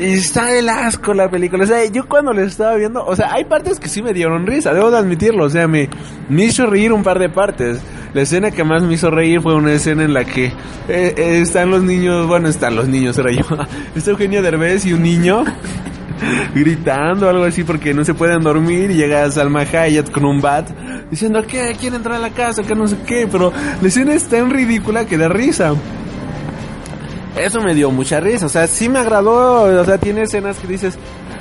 Está del asco la película. O sea, yo cuando la estaba viendo, o sea, hay partes que sí me dieron risa, debo de admitirlo. O sea, me, me hizo reír un par de partes. La escena que más me hizo reír fue una escena en la que eh, eh, están los niños, bueno, están los niños, era yo. Está Eugenio Derbez y un niño gritando algo así porque no se pueden dormir y llega Salma Hayek con un bat diciendo que quiere entrar a la casa, que no sé qué, pero la escena es tan ridícula que da risa. Eso me dio mucha risa, o sea, sí me agradó, o sea, tiene escenas que dices,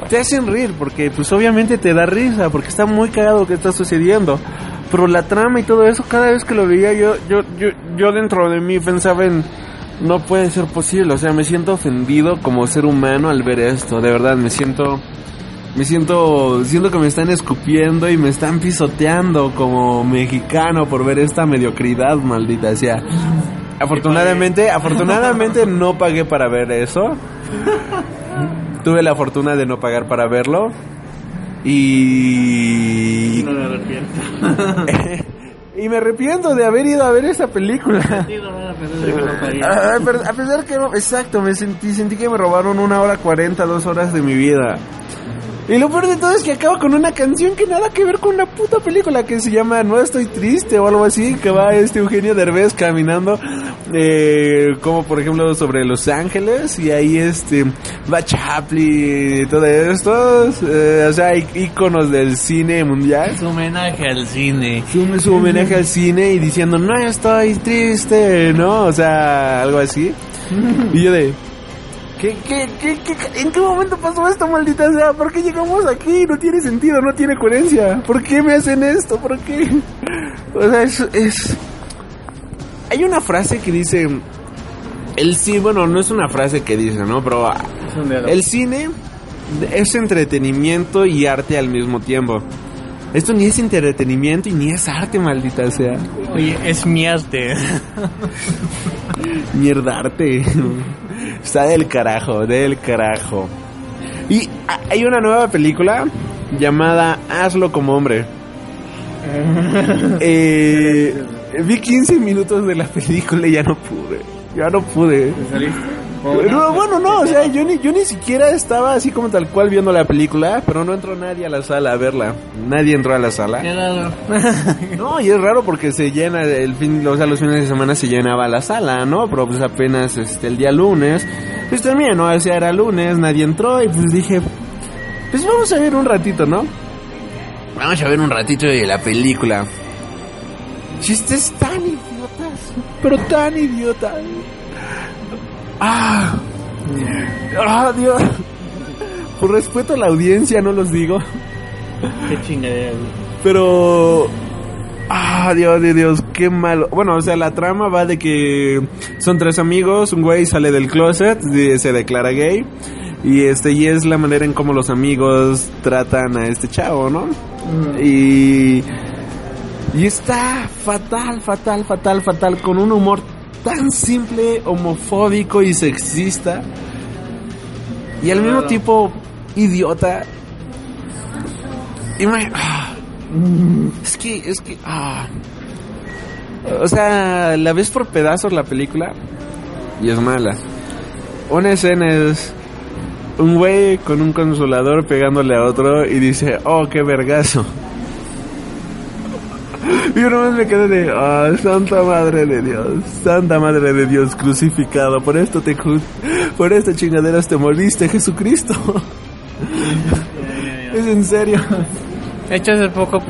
te hacen reír, porque pues obviamente te da risa, porque está muy cagado lo que está sucediendo. Pero la trama y todo eso, cada vez que lo veía yo, yo, yo, yo dentro de mí pensaba en, no puede ser posible, o sea, me siento ofendido como ser humano al ver esto, de verdad, me siento, me siento, siento que me están escupiendo y me están pisoteando como mexicano por ver esta mediocridad maldita, sea, afortunadamente, afortunadamente no pagué para ver eso, tuve la fortuna de no pagar para verlo y... No me arrepiento. Y me arrepiento de haber ido a ver esa película. A pesar que no, exacto, me sentí, sentí que me robaron una hora cuarenta, dos horas de mi vida. Y lo peor de todo es que acaba con una canción que nada que ver con una puta película que se llama No estoy triste o algo así, que va este Eugenio Derbez caminando eh, como por ejemplo sobre Los Ángeles y ahí este va Chaplin y todo esto, eh, o sea, hay íconos del cine mundial. Es homenaje al cine. Su, su homenaje al cine y diciendo no estoy triste, ¿no? O sea, algo así. Y yo de... ¿Qué, qué, qué, qué- en qué momento pasó esto, maldita sea? ¿Por qué llegamos aquí? No tiene sentido, no tiene coherencia. ¿Por qué me hacen esto? ¿Por qué? O sea, es... es... Hay una frase que dice... El sí, bueno, no es una frase que dice, ¿no? Pero el cine es entretenimiento y arte al mismo tiempo. Esto ni es entretenimiento y ni es arte, maldita sea. Oye, es mi arte. Mierdarte. Está del carajo, del carajo. Y hay una nueva película llamada Hazlo como hombre. Eh, vi 15 minutos de la película y ya no pude. Ya no pude. No, bueno, no, o sea, yo ni, yo ni siquiera estaba así como tal cual viendo la película, pero no entró nadie a la sala a verla. Nadie entró a la sala. Qué raro. No, y es raro porque se llena el fin, o sea, los fines de semana se llenaba la sala, ¿no? Pero pues apenas este el día lunes, pues también, ¿no? O sea, era lunes, nadie entró y pues dije, pues vamos a ver un ratito, ¿no? Vamos a ver un ratito de la película. Chistes tan idiotas, pero tan idiotas. Ah, ah, Dios. Por respeto a la audiencia no los digo. Qué chingadera. Pero. Ah, Dios, Dios, Dios, qué malo. Bueno, o sea, la trama va de que son tres amigos, un güey sale del closet, y se declara gay. Y este, y es la manera en cómo los amigos tratan a este chavo, ¿no? Y. Y está fatal, fatal, fatal, fatal, con un humor tan simple, homofóbico y sexista. Y al mismo tiempo, idiota. Y me- ah. Es que, es que, ah. O sea, la ves por pedazos la película y es mala. Una escena es un güey con un consolador pegándole a otro y dice, oh, qué vergazo. Y yo nomás me quedé de, ah, santa madre de Dios, santa madre de Dios crucificado, por esto te, por esta chingaderas te moriste, Jesucristo. es en serio. De hecho, hace poco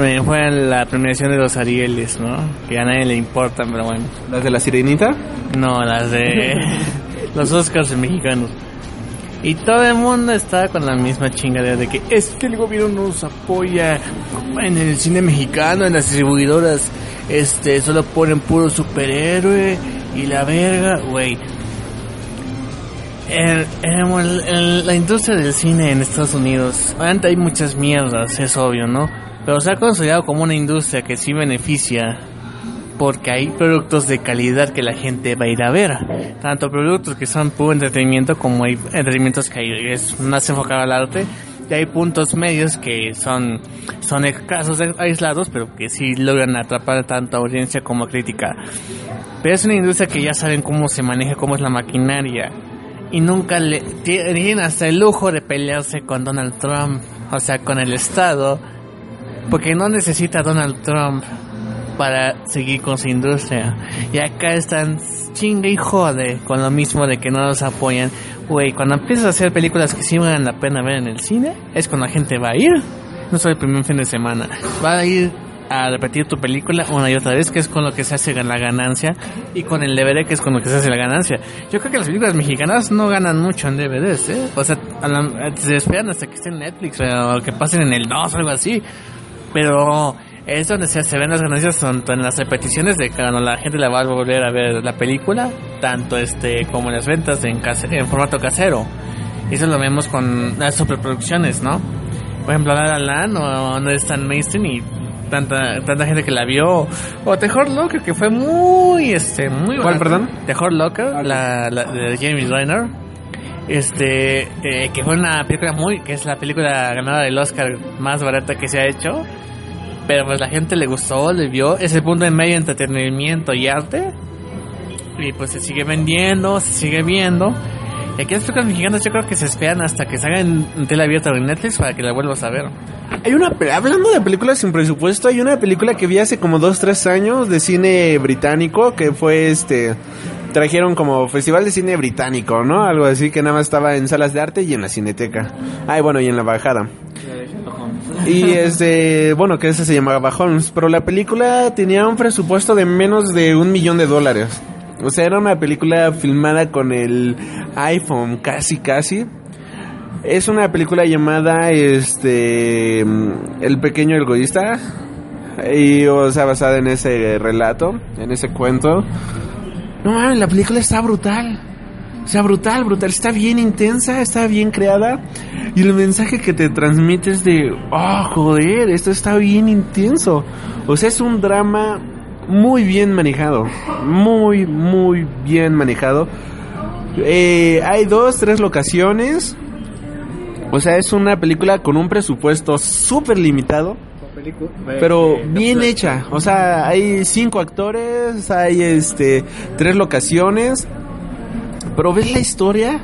me fue a la premiación de los Arieles, ¿no? Que a nadie le importan, pero bueno. ¿Las de la sirenita? No, las de los Oscars mexicanos. Y todo el mundo está con la misma chingadera de que es que el gobierno nos apoya en el cine mexicano, en las distribuidoras, este, solo ponen puro superhéroe y la verga, güey. En la industria del cine en Estados Unidos, obviamente hay muchas mierdas, es obvio, ¿no? Pero se ha considerado como una industria que sí beneficia porque hay productos de calidad que la gente va a ir a ver. Tanto productos que son puro entretenimiento como hay entretenimientos que es más enfocado al arte. Y hay puntos medios que son, son casos aislados, pero que sí logran atrapar tanto audiencia como crítica. Pero es una industria que ya saben cómo se maneja, cómo es la maquinaria. Y nunca le tienen hasta el lujo de pelearse con Donald Trump, o sea, con el Estado, porque no necesita Donald Trump para seguir con su industria. Y acá están chingue y jode con lo mismo de que no nos apoyan. Güey, cuando empiezas a hacer películas que sí valen la pena ver en el cine, es cuando la gente va a ir. No solo el primer fin de semana. Va a ir a repetir tu película una y otra vez, que es con lo que se hace la ganancia, y con el DVD, que es con lo que se hace la ganancia. Yo creo que las películas mexicanas no ganan mucho en DVDs, ¿eh? O sea, la- se esperan hasta que esté en Netflix o que pasen en el 2 o algo así. Pero es donde se, se ven las ganancias tanto en las repeticiones de cuando la gente la va a volver a ver la película, tanto este como en las ventas en, case- en formato casero. Y eso lo vemos con las superproducciones, ¿no? Por ejemplo, La La Land o No es tan mainstream y tanta, tanta gente que la vio. O The Hurt Locker, que fue muy, este, muy ¿Cuál, perdón? The Hurt Locker, la, la de James Reiner. Este, eh, que fue una película muy, que es la película ganadora del Oscar más barata que se ha hecho. Pero pues la gente le gustó, le vio ese punto en medio de entretenimiento y arte. Y pues se sigue vendiendo, se sigue viendo. Y aquí las películas mexicanas yo creo que se esperan hasta que salgan en tele abierta en Netflix para que la vuelvas a ver. Hay una, hablando de películas sin presupuesto, hay una película que vi hace como dos, tres años de cine británico que fue este, trajeron como festival de cine británico, ¿no? Algo así que nada más estaba en salas de arte y en la cineteca. Ay, bueno, y en la bajada. Y este, bueno, que ese se llamaba Holmes, pero la película tenía un presupuesto de menos de un millón de dólares. O sea, era una película filmada con el iPhone, casi, casi. Es una película llamada, este, El pequeño egoísta. Y, o sea, basada en ese relato, en ese cuento. No mames, la película está brutal. O sea, brutal, brutal. Está bien intensa, está bien creada. Y el mensaje que te transmite es de, oh, joder, esto está bien intenso. O sea, es un drama muy bien manejado. Muy, muy bien manejado. Eh, hay dos, tres locaciones. O sea, es una película con un presupuesto súper limitado. Pero bien hecha. O sea, hay cinco actores, hay este tres locaciones. Pero ves la historia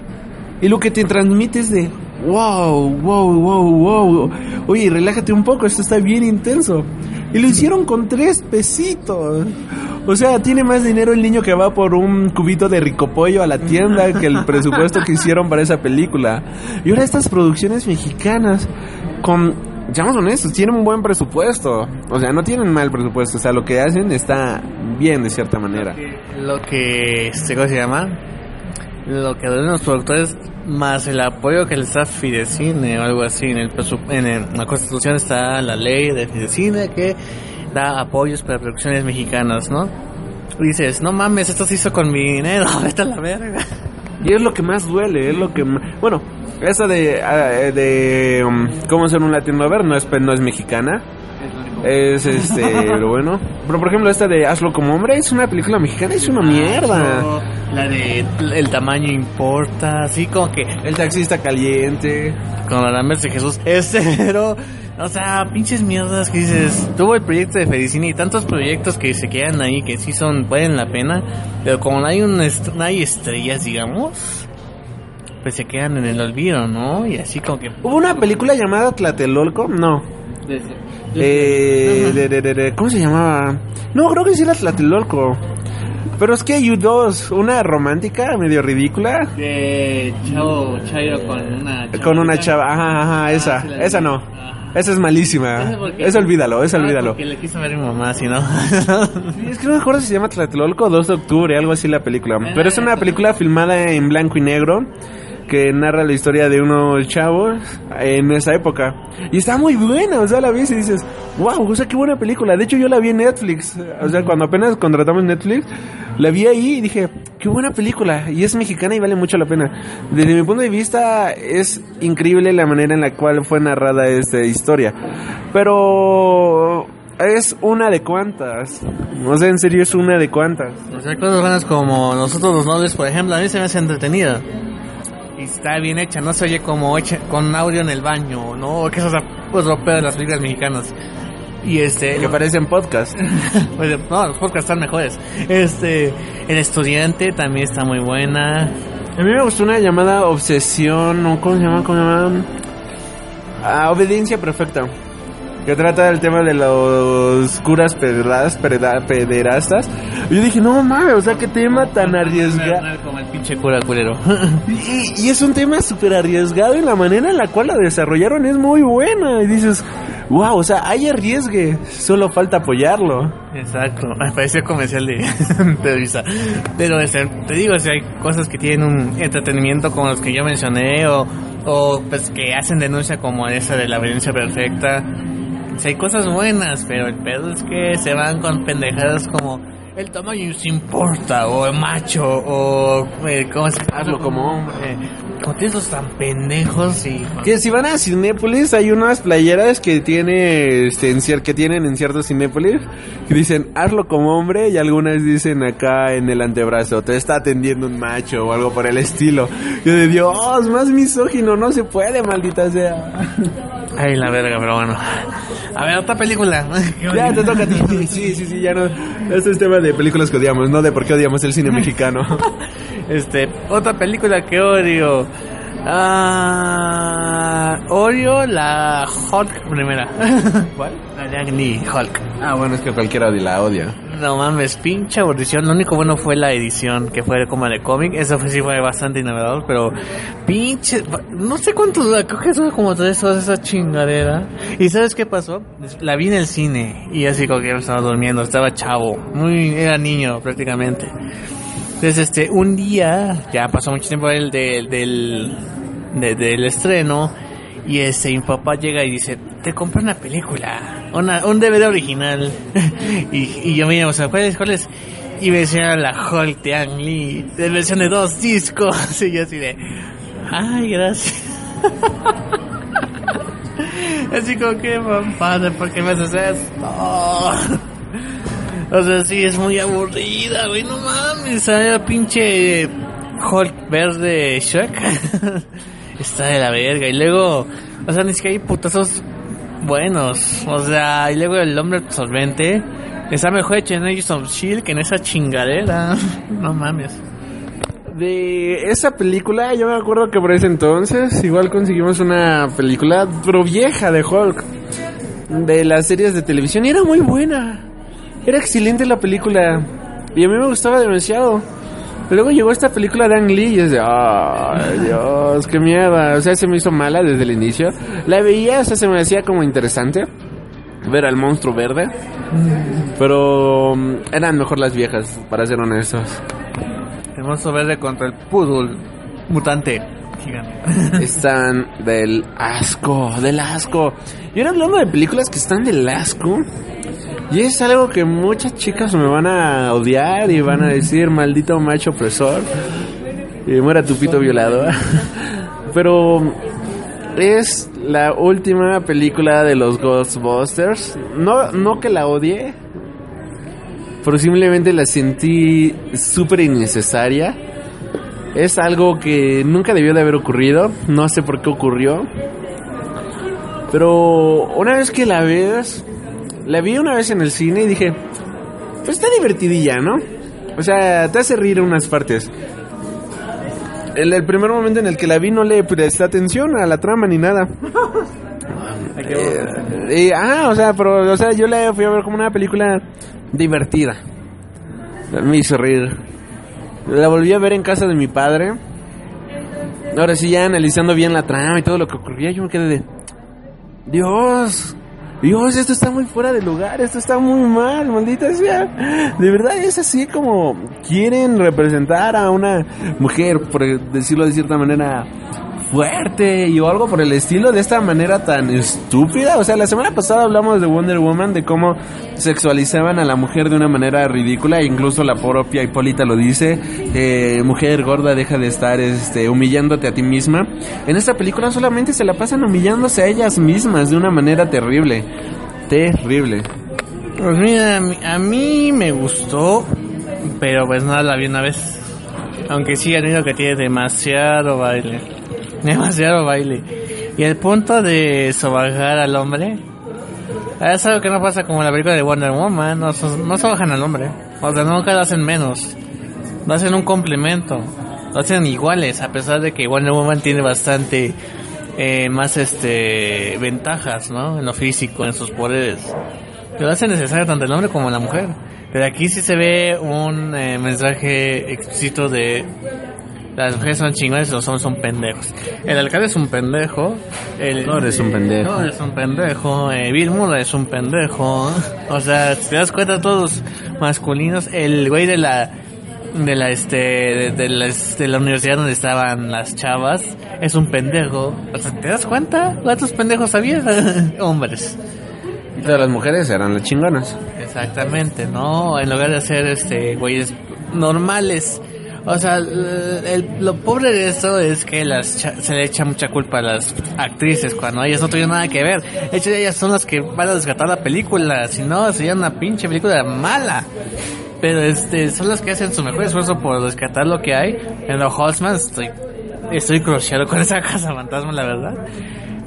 y lo que te transmite es de wow, wow, wow, wow. Oye, relájate un poco, esto está bien intenso. Y lo hicieron con tres pesitos. O sea, tiene más dinero el niño que va por un cubito de ricopollo a la tienda que el presupuesto que hicieron para esa película. Y ahora estas producciones mexicanas con seamos honestos, tienen un buen presupuesto. O sea, no tienen mal presupuesto. O sea, lo que hacen está bien de cierta manera. Lo que, este, ¿cómo se llama? Lo que dan los productores más el apoyo que les da Fidecine o algo así. En, en, en la constitución está la ley de Fidecine que da apoyos para producciones mexicanas, ¿no? Dices, no mames, esto se hizo con mi dinero, vete a la verga. Y es lo que más duele, es lo que... ma- Bueno, esa de... ah, de um, ¿Cómo ser un latino? A ver, no es, no es mexicana. Es este, lo bueno. Pero por ejemplo, esta de Hazlo como hombre es una película mexicana, es una mierda. La de el tamaño importa, así como que El taxista caliente. con la de Jesús. Este, pero, o sea, pinches mierdas que dices. Tuvo el proyecto de Fedicine y tantos proyectos que se quedan ahí que sí son, valen la pena. Pero como no hay, un est- no hay estrellas, digamos, pues se quedan en el olvido, ¿no? Y así como que. ¿Hubo una película llamada Tlatelolco? No. Eh, de- de- de- de- ¿Cómo se llamaba? No, creo que sí era Tlatelolco. Pero es que hay dos. Una romántica, medio ridícula. De Chavo Chairo con una Con una chava. Ajá, ajá, esa. sí la esa vi. no. Ajá. Esa es malísima. Esa Esa olvídalo, esa Ah, olvídalo. Porque le quiso ver a mi mamá, si no. Sí, Es que no me acuerdo si se llama Tlatelolco 2 de octubre, algo así la película. Pero es una película filmada en blanco y negro que narra la historia de unos chavos en esa época. Y está muy buena, o sea, la ves y dices, wow, o sea, qué buena película. De hecho, yo la vi en Netflix. O sea, cuando apenas contratamos Netflix, la vi ahí y dije, qué buena película. Y es mexicana y vale mucho la pena. Desde mi punto de vista, es increíble la manera en la cual fue narrada esta historia. Pero es una de cuantas. O sea, en serio es una de cuantas. O sea, cosas buenas como nosotros los nobles, por ejemplo, a mí se me hace entretenida. Está bien hecha, no se oye como hecha con audio en el baño, ¿no? Que eso es pues, ropero de las películas mexicanas. Y este... Que parecen podcast. pues, no, los podcasts están mejores. Este... El estudiante también está muy buena. A mí me gustó una llamada Obsesión, ¿no? ¿cómo se llama? ¿Cómo se llama? Ah, Obediencia Perfecta. Que trata del tema de los curas pederastas. Y yo dije, no mames, o sea, qué tema tan arriesgado. Como el pinche cura culero. Y, y es un tema súper arriesgado y la manera en la cual la desarrollaron es muy buena. Y dices, wow, o sea, hay arriesgue, solo falta apoyarlo. Exacto, me pareció comercial de Televisa. Pero este, te digo, si hay cosas que tienen un entretenimiento como los que yo mencioné o, o pues que hacen denuncia como esa de la violencia perfecta. Hay cosas buenas, pero el pedo es que se van con pendejadas como el tamaño nos importa o macho o eh, cómo se Hazlo como hombre. Como títulos tan pendejos y Que si van a Cinépolis hay unas playeras que tiene este, en cier- que tienen en ciertos Cinépolis que dicen hazlo como hombre y algunas dicen acá en el antebrazo te está atendiendo un macho o algo por el estilo. Yo de Dios, más misógino no se puede, maldita sea. Ay, la verga, pero bueno. A ver, otra película. Ya te toca a ti. Sí, sí, sí, ya no. Este es tema de películas que odiamos, no de por qué odiamos el cine mexicano. Este, otra película que odio. Ah, odio la Hulk primera. ¿Cuál? La Lee, Hulk. Ah, bueno, es que cualquiera la odia. No mames, pinche aburrición. Lo único bueno fue la edición, que fue como de cómic. Eso fue, sí fue bastante innovador, pero pinche... No sé cuánto dura, creo que como tres horas esa chingadera. ¿Y sabes qué pasó? La vi en el cine y así como que estaba durmiendo, estaba chavo. Muy... Era niño prácticamente. Entonces, este, un día, ya pasó mucho tiempo del, del, del, de- del estreno, y este, mi papá llega y dice, te compré una película, una, un DVD original. y, yo me llamo, ¿cuál es? ¿Cuál es? Y me decía la Hulk de Lee, de versión de dos discos. y yo así de, ay, gracias. así como que, padre, ¿por qué me haces esto? O sea, sí, es muy aburrida, güey, no mames. Esa pinche Hulk verde Shrek. Está de la verga. Y luego, o sea, ni siquiera hay putazos buenos. O sea, y luego el hombre absorbente está mejor hecho en Agents of Shield que en esa chingadera. No mames. De esa película, yo me acuerdo que por ese entonces igual conseguimos una película, pero vieja de Hulk, de las series de televisión, y era muy buena. Era excelente la película, y a mí me gustaba demasiado. Luego llegó esta película de Ang Lee y es de, ay Dios, qué mierda. O sea, se me hizo mala desde el inicio. La veía, o sea, se me hacía como interesante ver al monstruo verde. Pero mm, eran mejor las viejas, para ser honestos. El monstruo verde contra el poodle mutante gigante. están del asco, del asco. Y ahora hablando de películas que están del asco, y es algo que muchas chicas me van a odiar y van a decir, maldito macho opresor, y muera tu pito violado. Pero es la última película de los Ghostbusters. No, no que la odie, pero simplemente la sentí súper innecesaria. Es algo que nunca debió de haber ocurrido. No sé por qué ocurrió. Pero una vez que la ves, la vi una vez en el cine y dije, pues está divertidilla, ¿no? O sea, te hace reír unas partes. El, el primer momento en el que la vi no le presté atención a la trama ni nada. Eh, y- ah, o sea, pero, o sea, yo la fui a ver como una película divertida. Me hizo reír. La volví a ver en casa de mi padre. Ahora sí, ya analizando bien la trama y todo lo que ocurría, yo me quedé de... Dios, Dios, esto está muy fuera de lugar, esto está muy mal, maldita sea. De verdad es así como quieren representar a una mujer, por decirlo de cierta manera, fuerte y o algo por el estilo de esta manera tan estúpida. O sea, la semana pasada hablamos de Wonder Woman, de cómo sexualizaban a la mujer de una manera ridícula, e incluso la propia Hipólita lo dice, eh, mujer gorda, deja de estar este, humillándote a ti misma. En esta película solamente se la pasan humillándose a ellas mismas de una manera terrible. Terrible. Pues mira, a mí, me gustó, pero pues nada, la vi una vez. Aunque sí, único que tiene demasiado baile. Demasiado baile. Y el punto de sobajar al hombre es algo que no pasa como en la película de Wonder Woman. No, no sobajan al hombre. O sea, nunca lo hacen menos. Lo hacen un complemento. Lo hacen iguales, a pesar de que Wonder Woman tiene bastante eh, más este ventajas, ¿no? En lo físico, en sus poderes. Pero hace necesario tanto el hombre como la mujer. Pero aquí sí se ve un eh, mensaje explícito de las mujeres son chingones los hombres son pendejos. El alcalde es un pendejo. El, Thor es un pendejo. Thor es un pendejo. Eh, Bill Murray es un pendejo. O sea, si te das cuenta, todos masculinos. El güey de la de la este de, de la, de la universidad donde estaban las chavas es un pendejo. O sea, ¿te das cuenta? ¿Cuántos pendejos había? Hombres. Y todas las mujeres eran las chingonas. Exactamente, ¿no? En lugar de hacer este güeyes normales. O sea, el- el- lo pobre de esto es que las cha- se le echa mucha culpa a las actrices cuando ellas no tuvieron nada que ver. De hecho, ellas son las que van a rescatar la película. Si no, sería una pinche película mala. Pero este, son las que hacen su mejor esfuerzo por rescatar lo que hay. En los Holtzman estoy, estoy con esa casa fantasma, la verdad.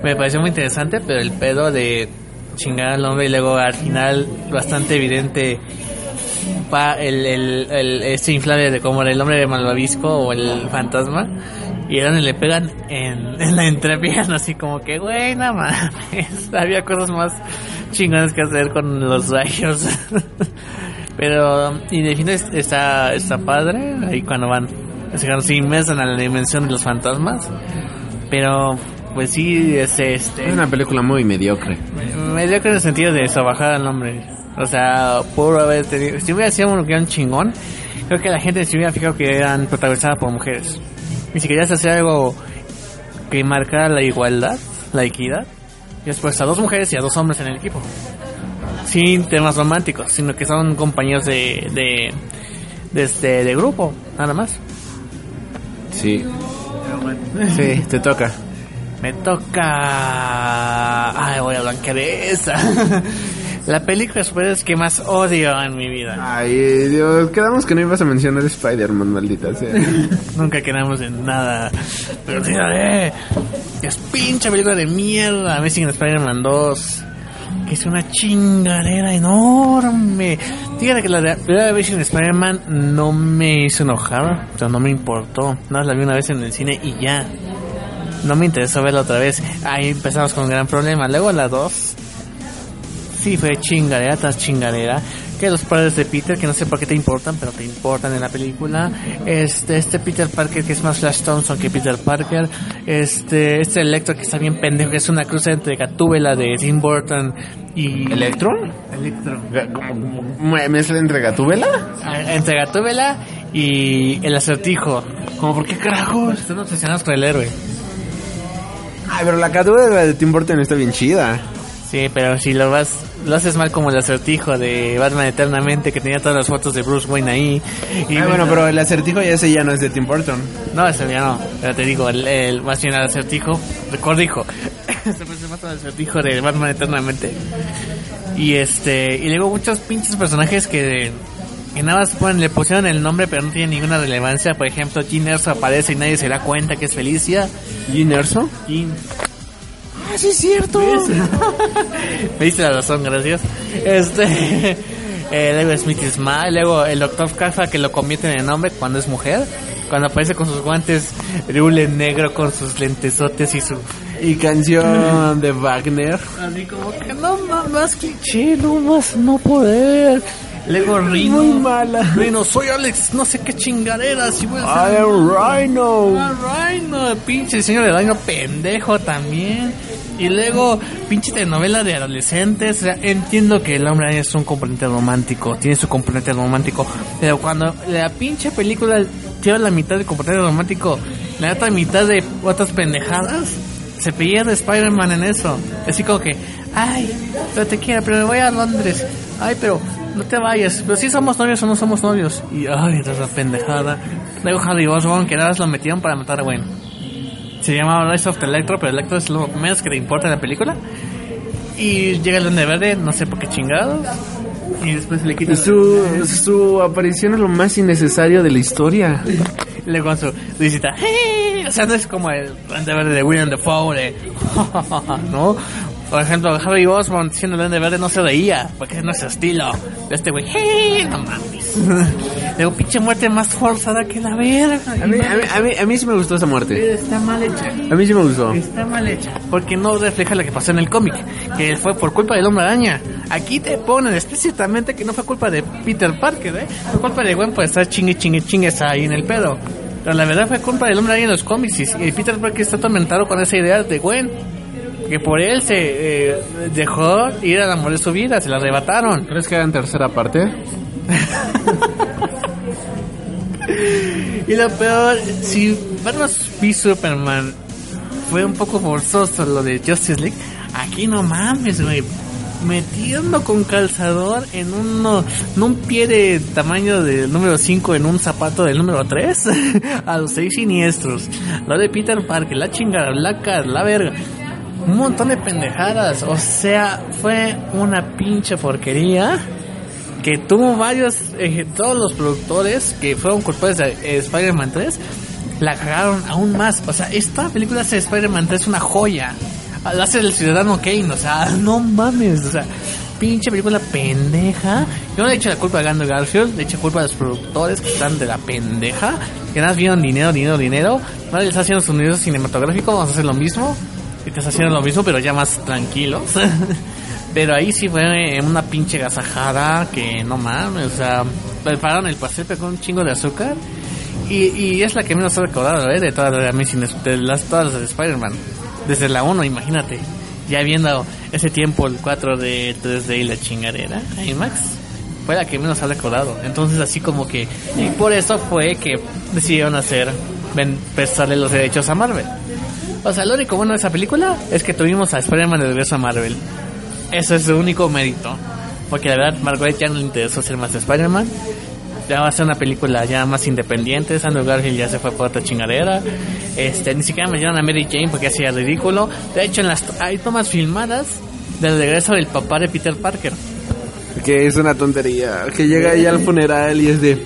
Me pareció muy interesante, pero el pedo de chingar al hombre y luego al final bastante evidente pa el, el, el- este inflable de como el hombre de malvavisco o el fantasma y eran y le pegan en, en la entrepierna así como que güey nada más había cosas más chingonas que hacer con los rayos pero y de fin es- está está padre ahí cuando van se se inmersan a la dimensión de los fantasmas pero pues sí es este Es una película muy mediocre. mediocre en el sentido de bajar al nombre. O sea, por haber tenido. Si hubiera sido un guion chingón, creo que la gente se hubiera fijado que eran protagonizadas por mujeres. Y si querías hacer algo que marcara la igualdad, la equidad, y después a dos mujeres y a dos hombres en el equipo. Sin temas románticos, sino que son compañeros de. de. de, este, de grupo, nada más. Sí. Sí, te toca. Me toca. Ay, voy a blanquear esa. La película de superhéroes que más odio en mi vida. Ay, Dios, quedamos que no ibas a mencionar Spider-Man, maldita sea. Nunca quedamos en nada. Pero sí, eh, es pinche película de mierda. Amazing Spider-Man 2. Que es una chingadera enorme. Fíjate que la de primera Amazing Spider-Man no me hizo enojar. O sea, no me importó. Nada, más la vi una vez en el cine y ya. No me interesó verla otra vez. Ahí empezamos con un gran problema. Luego la 2. Sí, fue chingadera tras chingadera. Que los padres de Peter, que no sé por qué te importan, pero te importan en la película. Este, este Peter Parker que es más Flash Thompson que Peter Parker. Este, este Electro que está bien pendejo, que es una cruz entre Gatúbela de Tim Burton y... ¿Electro? Electro. ¿Me mezcla entre Gatúbela? Ah, Entre Gatúbela y el acertijo. ¿Cómo por qué carajos? Están obsesionados con el héroe. Ay, pero la Gatúbela de Tim Burton está bien chida. Sí, pero si lo vas, lo haces mal como el acertijo de Batman Eternamente, que tenía todas las fotos de Bruce Wayne ahí. Y Ay, bueno, pero el acertijo ya ese ya no es de Tim Burton. No, ese ya no. Pero te digo, el, el más bien el acertijo, corrijo. se parece más al acertijo de Batman Eternamente. Y este, y luego muchos pinches personajes que, que nada más ponen, le pusieron el nombre, pero no tienen ninguna relevancia. Por ejemplo, Jean Erso aparece y nadie se da cuenta que es Felicia. ¿Jean Erso? Ah, sí es cierto. Me diste la razón, gracias. Este. Eh, luego Smith Smile, luego el Dr. Kafka que lo convierte en el nombre cuando es mujer. Cuando aparece con sus guantes de hule negro, con sus lentesotes y su. Y canción de Wagner. Así como que no, no, más cliché, no más no poder. Luego Rino. Muy mala. Rino, soy Alex, no sé qué chingaderas. Y voy a I am Rhino. Ah, Rhino, pinche diseño de Rhino pendejo también. Y luego, pinche telenovela de adolescentes. O sea, entiendo que el hombre es un componente romántico, tiene su componente romántico. Pero cuando la pinche película lleva la mitad del componente romántico, la otra mitad de otras pendejadas, se pierde Spider-Man en eso. Así como que, ay, pero te quiero, pero me voy a Londres. Ay, pero no te vayas. Pero si somos novios o no somos novios. Y, ay, esa pendejada. Luego Harry Osborn, que nada más lo metieron para matar a Gwen. Se llamaba Rise of the Electro, pero Electro es lo menos que te importa en la película. Y llega el Duende Verde, no sé por qué chingados. Y después le quitan... Su, su aparición es lo más innecesario de la historia. Luego con su visita, "Hey", o sea, no es como el Duende Verde de William Dafoe, de, ¿no? Por ejemplo, Harry Osborn siendo el Duende Verde no se reía, porque no es su estilo. De este güey, "Hey", no mames. Luego, pinche muerte más forzada que la verga. A mí, a, mí, a, mí, a mí sí me gustó esa muerte. Está mal hecha. A mí sí me gustó. Está mal hecha. Porque no refleja lo que pasó en el cómic. Que fue por culpa del hombre araña. Aquí te ponen explícitamente que no fue culpa de Peter Parker, ¿eh? Fue culpa de Gwen por estar chingue, chingue, chingues ahí en el pedo. Pero la verdad fue culpa del hombre araña en los cómics. Y Peter Parker está atormentado con esa idea de Gwen. Que por él se eh, dejó ir al amor de su vida. Se la arrebataron. ¿Crees que hagan tercera parte? Y lo peor, si Batman v Superman fue un poco forzoso lo de Justice League, aquí no mames, güey. Metiendo con calzador en, uno, en un pie de tamaño del número 5 en un zapato del número 3 a los seis siniestros. Lo de Peter Parker, la chingada, la Cat, la verga. Un montón de pendejadas. O sea, fue una pinche porquería que tuvo varios, eh, todos los productores que fueron culpables de eh, Spider-Man 3, la cagaron aún más. O sea, esta película de Spider-Man 3 una joya. La hace el ciudadano Kane, o sea, no mames, o sea, pinche película pendeja. Yo no le echo la culpa a Andrew Garfield, le echo culpa a los productores que están de la pendeja, que nada más vieron dinero, dinero, dinero. Ahora les haciendo su universo cinematográfico, vamos a hacer lo mismo. Y te haciendo lo mismo, pero ya más tranquilos. Pero ahí sí fue una pinche gasajada que no mames, o sea, prepararon el pastel con un chingo de azúcar. Y, y es la que menos he recordado, ¿eh? De todas las de Amazing, de las, todas las de Spider-Man. Desde la 1, imagínate. Ya viendo ese tiempo el 4 de 3D y la chingadera, IMAX, fue la que menos ha recordado. Entonces así como que... Y por eso fue que decidieron hacer, ven, prestarle los derechos a Marvel. O sea, lo único bueno de esa película es que tuvimos a Spider-Man de regreso a Marvel. Eso es su único mérito. Porque la verdad, Margaret ya no le interesó ser más de Spider-Man. Ya va a ser una película ya más independiente. Andrew Garfield ya se fue por otra chingadera. Este, ni siquiera me dieron a Mary Jane porque hacía ridículo. De hecho, en las, hay tomas filmadas del regreso del papá de Peter Parker. Que es una tontería. Que llega ahí al funeral y es de.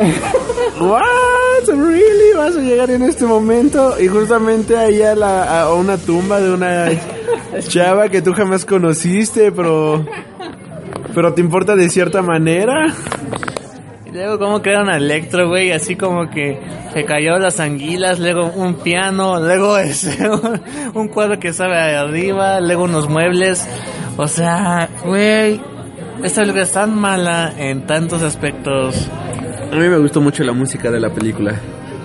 What? Really? ¿Vas a llegar en este momento? Y justamente ahí a, la, una tumba de una chava que tú jamás conociste, pero. Pero te importa de cierta manera. Y luego cómo crearon a Electro, güey, así como que se cayó las anguilas, luego un piano, luego ese, un cuadro que sabe arriba, luego unos muebles. O sea, güey, esta película es tan mala en tantos aspectos. A mí me gustó mucho la música de la película.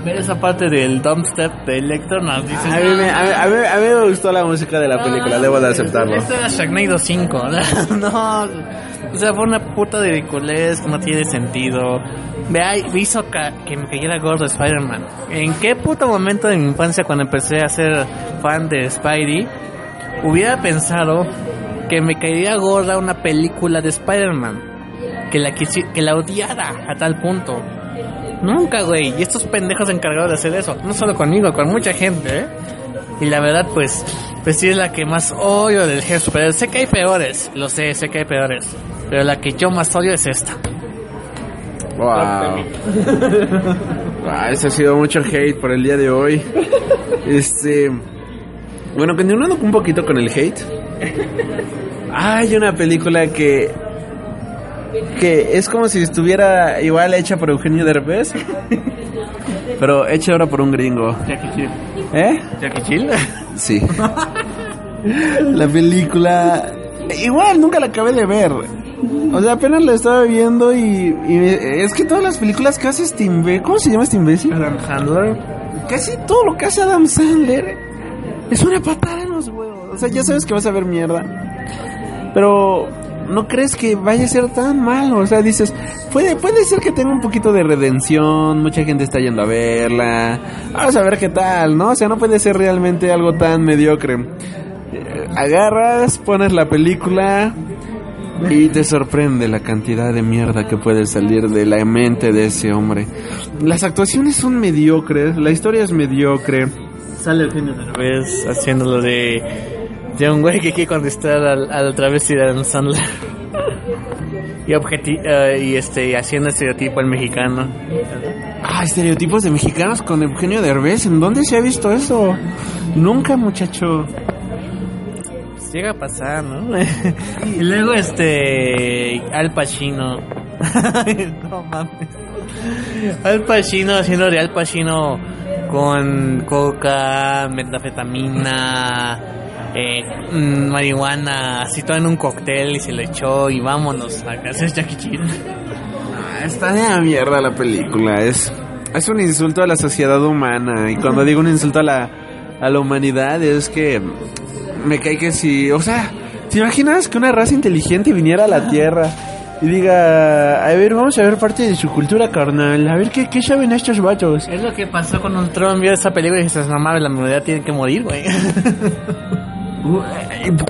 Ver esa parte del dumpstep de Electro nos dice... A mí, me, a, mí, a mí- a mí me gustó la música de la película, debo de aceptarlo. Esto era Sharknado 5, no, o sea, fue una puta de ridiculez que no tiene sentido. Vea, me hizo que me cayera gordo Spider-Man. ¿En qué puto momento de mi infancia cuando empecé a ser fan de Spidey hubiera pensado que me caería gorda una película de Spider-Man? Que la, quisi- que la odiara a tal punto. Nunca, güey. Y estos pendejos encargados de hacer eso. No solo conmigo, con mucha gente, ¿eh? Y la verdad, pues, pues sí es la que más odio del género superior. Sé que hay peores, lo sé, sé que hay peores. Pero la que yo más odio es esta. Wow. wow, ese ha sido mucho hate por el día de hoy. Este. Bueno, continuando un poquito con el hate. Hay una película que. Que es como si estuviera igual hecha por Eugenio Derbez. Pero hecha ahora por un gringo. Jackie Chill. ¿Eh? Jackie Chill. Sí. La película. Igual, nunca la acabé de ver. O sea, apenas la estaba viendo y, y es que todas las películas que hace este ¿cómo se llama este imbécil? Adam Sandler. Casi todo lo que hace Adam Sandler es una patada en los huevos. O sea, ya sabes que vas a ver mierda. Pero no crees que vaya a ser tan malo. O sea, dices, puede, puede ser que tenga un poquito de redención. Mucha gente está yendo a verla. Vamos a ver qué tal, ¿no? O sea, no puede ser realmente algo tan mediocre. Eh, Agarras, pones la película y te sorprende la cantidad de mierda que puede salir de la mente de ese hombre. Las actuaciones son mediocres, la historia es mediocre. Sale Eugenio Derbez haciéndolo de, de un güey que quiere contestar al, al travesti de Adam Sandler. y, objeti eh, y este, haciendo estereotipo al mexicano. Ah, estereotipos de mexicanos con Eugenio Derbez. ¿En dónde se ha visto eso? Nunca, muchacho. Pues llega a pasar, ¿no? y luego este Al Pacino. no mames. Al Pacino haciendo de Al Pacino con coca, metafetamina, eh, mm, marihuana, así todo en un cóctel y se lo echó y vámonos a casa de Jackie Chan. Ah, Está de la mierda la película. Es, es un insulto a la sociedad humana. Y cuando digo un insulto a la, a la humanidad, es que me cae que si. O sea, ¿te imaginas que una raza inteligente viniera a la Tierra y diga: A ver, vamos a ver parte de su cultura carnal. A ver qué, qué saben estos vatos? Es lo que pasó con Ultron, vio esa película y dices, no mames, la humanidad tiene que morir, güey.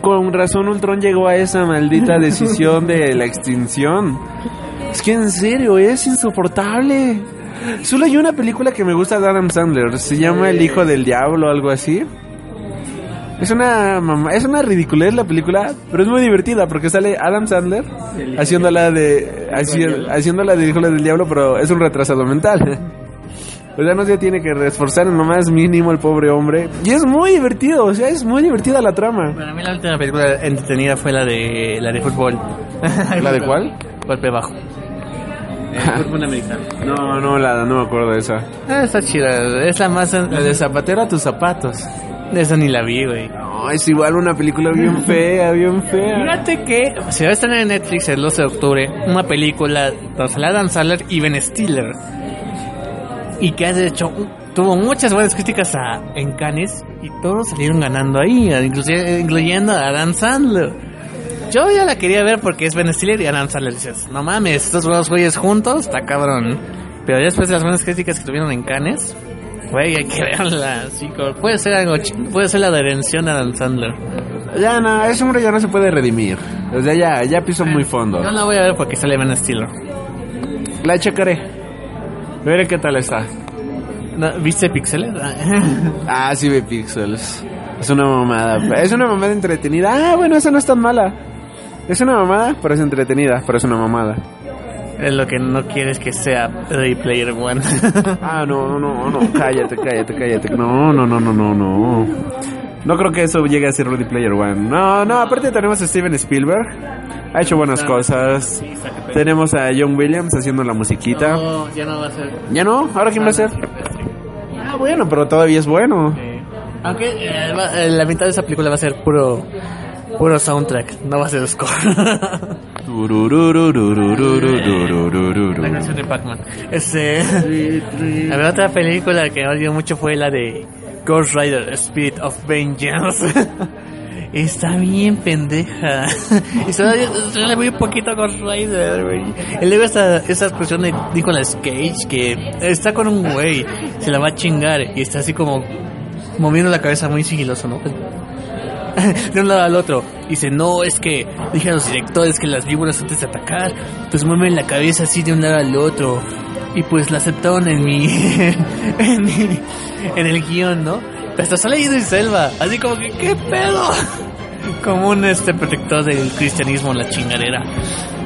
Con razón, Ultron llegó a esa maldita decisión de la extinción. Es que en serio, es insoportable. Solo hay una película que me gusta de Adam Sandler. Se llama El Hijo del Diablo o algo así. Es una mamá, es una ridiculez la película, pero es muy divertida porque sale Adam Sandler haciéndola de haci- haciéndola de Hijo del Diablo, pero es un retrasado mental. O sea, no se tiene que esforzar en lo más mínimo el pobre hombre. Y es muy divertido, o sea, es muy divertida la trama. Para mí la última película entretenida fue la de la de fútbol. ¿La de cuál? Golpe bajo. El fútbol americano. No, no, la, no me acuerdo de esa. Ah, está chida. Es la más... La de zapatero a tus zapatos. De esa ni la vi, güey. No, es igual una película bien fea, bien fea. Fíjate que se va a estrenar en Netflix el 12 de octubre una película donde sale Adam Sandler y Ben Stiller. Y que de hecho tuvo muchas buenas críticas a, en Cannes y todos salieron ganando ahí, inclusive, incluyendo a Adam Sandler. Yo ya la quería ver porque es Ben Stiller y Adam Sandler. Dices, no mames, estos dos güeyes juntos, está cabrón. Pero ya después de las buenas críticas que tuvieron en Cannes, güey, hay que verla. Como- puede ser algo, puede ser la redención de Adam Sandler. Ya no, ese hombre ya no se puede redimir. O sea, ya, ya pisó muy fondo. Yo la voy a ver porque sale Ben Stiller. La checaré. Veré qué tal está. No, ¿Viste Pixeles? Ah, sí ve Pixels. Es una mamada. Es una mamada entretenida. Ah, bueno, esa no es tan mala. Es una mamada, pero es entretenida, pero es una mamada. es lo que no quieres que sea Ready Player One. Ah, no, no, no, cállate, cállate, cállate. No, no, no, no, no, no. No creo que eso llegue a ser Ready Player One. No, no, aparte tenemos a Steven Spielberg. Ha hecho buenas cosas. Tenemos a John Williams haciendo la musiquita. No, ya no va a ser. ¿Ya no? ¿Ahora quién va a ser? Ah, bueno, pero todavía es bueno. Aunque eh, eh, la mitad de esa película va a ser puro puro soundtrack, no va a ser score. la canción de Pac-Man. Este, a ver, otra película que me dio mucho fue la de Ghost Rider, Spirit of Vengeance. Está bien pendeja. Sale muy poquito Ghost Rider, güey. Y luego esta, esa expresión de Nicolas Cage que está con un güey, se la va a chingar y está así como moviendo la cabeza muy sigiloso, ¿no? de un lado al otro. Dice, no, es que dije a los directores que las víboras antes de atacar, pues mueven la cabeza así de un lado al otro. Y pues la aceptaron en mi, en mi, en el guion, ¿no? Hasta sale Idris Elba, así como que, ¿qué pedo? Como un este protector del cristianismo la chingadera.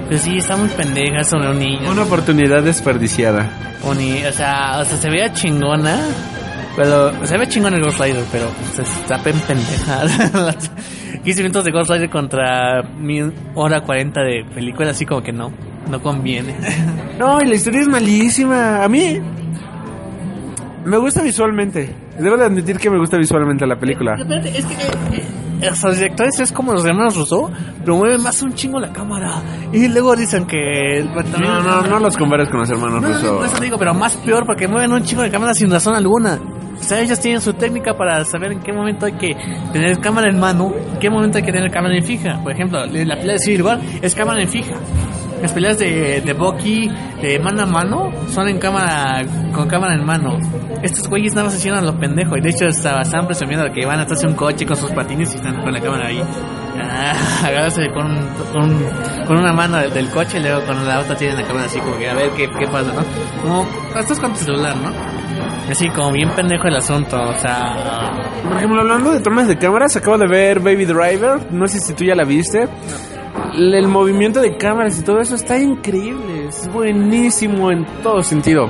Pero sí, está muy pendeja sobre un niño. Una oportunidad desperdiciada. O, ni- o sea, o sea, se veía chingona. Pero se ve chingona el Ghost Rider, pero se está pen pendeja. 15 minutos de Ghost Rider contra mi hora 40 de película, así como que no, no conviene. No, y la historia es malísima. A mí me gusta visualmente. Debo de admitir que me gusta visualmente la película. Espérate, es que eh, los directores es como los hermanos Rousseau, pero mueven más un chingo la cámara. Y luego dicen que... también- No, no, no los compares con los hermanos no, no, Russo. no, eso digo, pero más peor porque mueven un chingo de cámara sin razón alguna. O sea, ellos tienen su técnica para saber en qué momento hay que tener cámara en mano, en qué momento hay que tener cámara en fija. Por ejemplo, la pelea de Civil War es cámara en fija. Las peleas de, de Bucky, de mano a mano, son en cámara, con cámara en mano. Estos güeyes nada más se hicieron a los pendejos. Y de hecho, estaba, estaban presumiendo que van a de un coche con sus patines y están con la cámara ahí. Ah, agarrarse con, con, con una mano del, del coche y luego con la otra tienen la cámara así como que a ver qué, qué pasa, ¿no? Como, estás con tu celular, ¿no? Así como bien pendejo el asunto, o sea... Por ejemplo, hablando de tomas de cámaras, acabo de ver Baby Driver. No sé si tú ya la viste. El, el movimiento de cámaras y todo eso está increíble. Es buenísimo en todo sentido.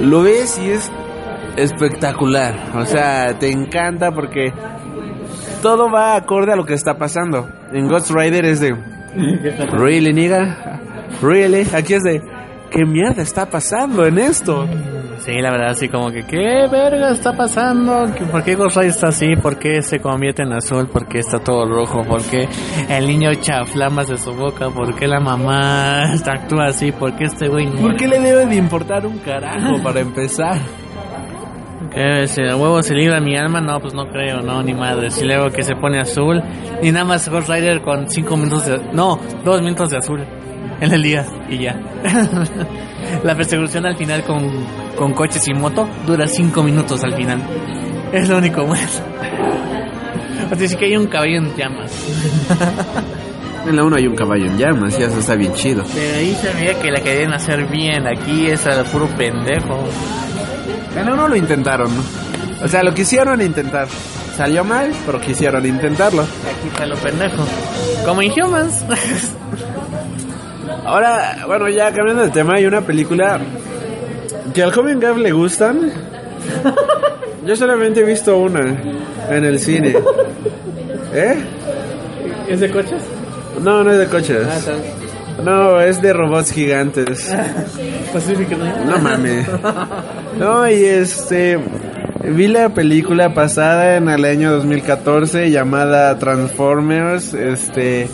Lo ves y es espectacular. O sea, te encanta porque todo va acorde a lo que está pasando. En Ghost Rider es de... Really, nigga? Really? Aquí es de... ¿Qué mierda está pasando en esto? Sí, la verdad, así como que, ¿qué verga está pasando? ¿Qué- ¿Por qué Ghost Rider está así? ¿Por qué se convierte en azul? ¿Por qué está todo rojo? ¿Por qué el niño echa flamas de su boca? ¿Por qué la mamá actúa así? ¿Por qué este güey no? ¿Por qué le debe de importar un carajo para empezar? ¿Qué? ¿Si el huevo se libra mi alma? No, pues no creo, no, ni madre. Si luego que se pone azul, y nada más Ghost Rider con 5 minutos de... No, 2 minutos de azul en el día, y ya. La persecución al final con, con coches y moto dura 5 minutos al final. Es lo único bueno. O sea, sí que hay un caballo en llamas. En la 1 hay un caballo en llamas y eso está bien chido. Pero ahí se veía que la querían hacer bien. Aquí es al puro pendejo. En la 1 lo intentaron, ¿no? O sea, lo quisieron intentar. Salió mal, pero quisieron intentarlo. Aquí está lo pendejo. Como Inhumans. Ahora, bueno, ya cambiando de tema, hay una película que al joven Gab le gustan. Yo solamente he visto una en el cine. ¿Eh? ¿Es de coches? No, no es de coches. No, es de robots gigantes. Pacífico, No mames. No, y este. Vi la película pasada en el año 2014 llamada Transformers, este.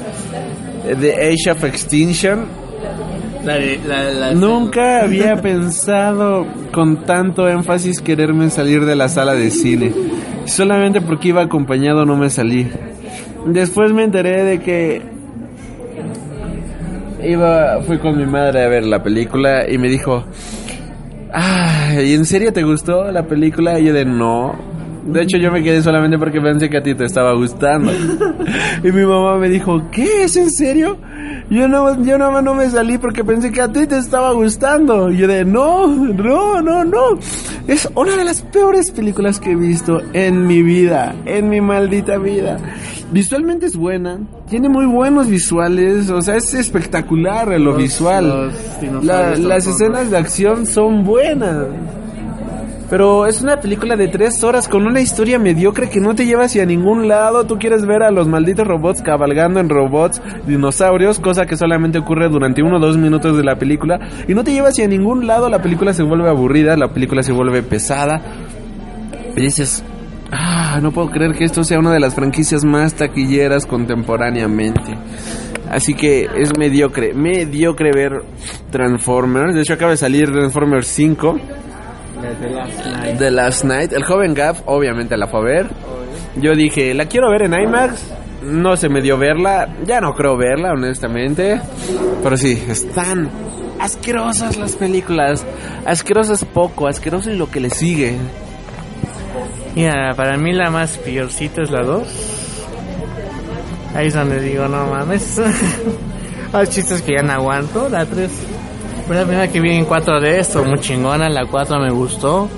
The Age of Extinction. La de, la, la- Nunca había pensado con tanto énfasis quererme salir de la sala de cine. Solamente porque iba acompañado no me salí. Después me enteré de que iba fui con mi madre a ver la película y me dijo, "Ah, ¿y en serio te gustó la película?" Y yo de no. De hecho, yo me quedé solamente porque pensé que a ti te estaba gustando. y mi mamá me dijo, ¿qué? ¿Es en serio? Yo no, yo nada más no me salí porque pensé que a ti te estaba gustando. Y yo de, no, no, no, no. Es una de las peores películas que he visto en mi vida, en mi maldita vida. Visualmente es buena, tiene muy buenos visuales, o sea, es espectacular lo visual. los La- las escenas de acción son buenas. Pero es una película de tres horas con una historia mediocre que no te lleva hacia ningún lado. Tú quieres ver a los malditos robots cabalgando en robots dinosaurios, cosa que solamente ocurre durante uno o dos minutos de la película. Y no te lleva hacia ningún lado. La película se vuelve aburrida, la película se vuelve pesada. Y dices, ah, no puedo creer que esto sea una de las franquicias más taquilleras contemporáneamente. Así que es mediocre, mediocre ver Transformers. De hecho, acaba de salir Transformers 5. The Last Night. El joven Gav obviamente la fue a ver. Yo dije, la quiero ver en IMAX. No se me dio verla. Ya no creo verla, honestamente. Pero sí, están asquerosas las películas. Asquerosas poco, asqueroso y lo que le sigue. Mira, para mí la más peorcita es la 2. Ahí es donde digo, no mames. Hay chistes que ya no aguanto. La 3 fue la primera que vi en 4D, esto muy chingona. La 4 me gustó.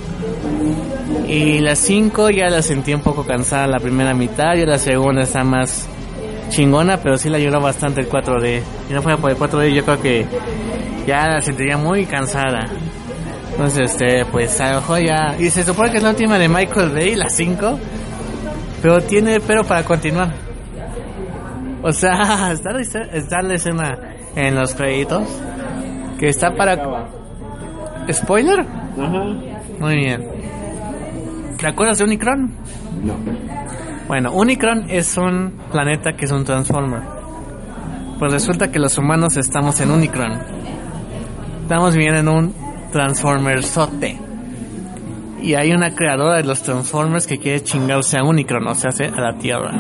Y la 5 ya la sentí un poco cansada la primera mitad. Y la segunda está más chingona, pero sí la lloró bastante el 4D. Si no fuera por el 4D, yo creo que ya la sentiría muy cansada. Entonces, este, pues a lo mejor ya. Y se supone que es la última de Michael Bay, la 5. Pero tiene pero para continuar. O sea, está, está la escena en los créditos. Que está para. ¿Spoiler? Ajá. Muy bien. ¿Te acuerdas de Unicron? No. Bueno, Unicron es un planeta que es un Transformer. Pues resulta que los humanos estamos en Unicron. Estamos viviendo en un Transformer sote. Y hay una creadora de los Transformers que quiere chingarse a Unicron, o sea, a la Tierra.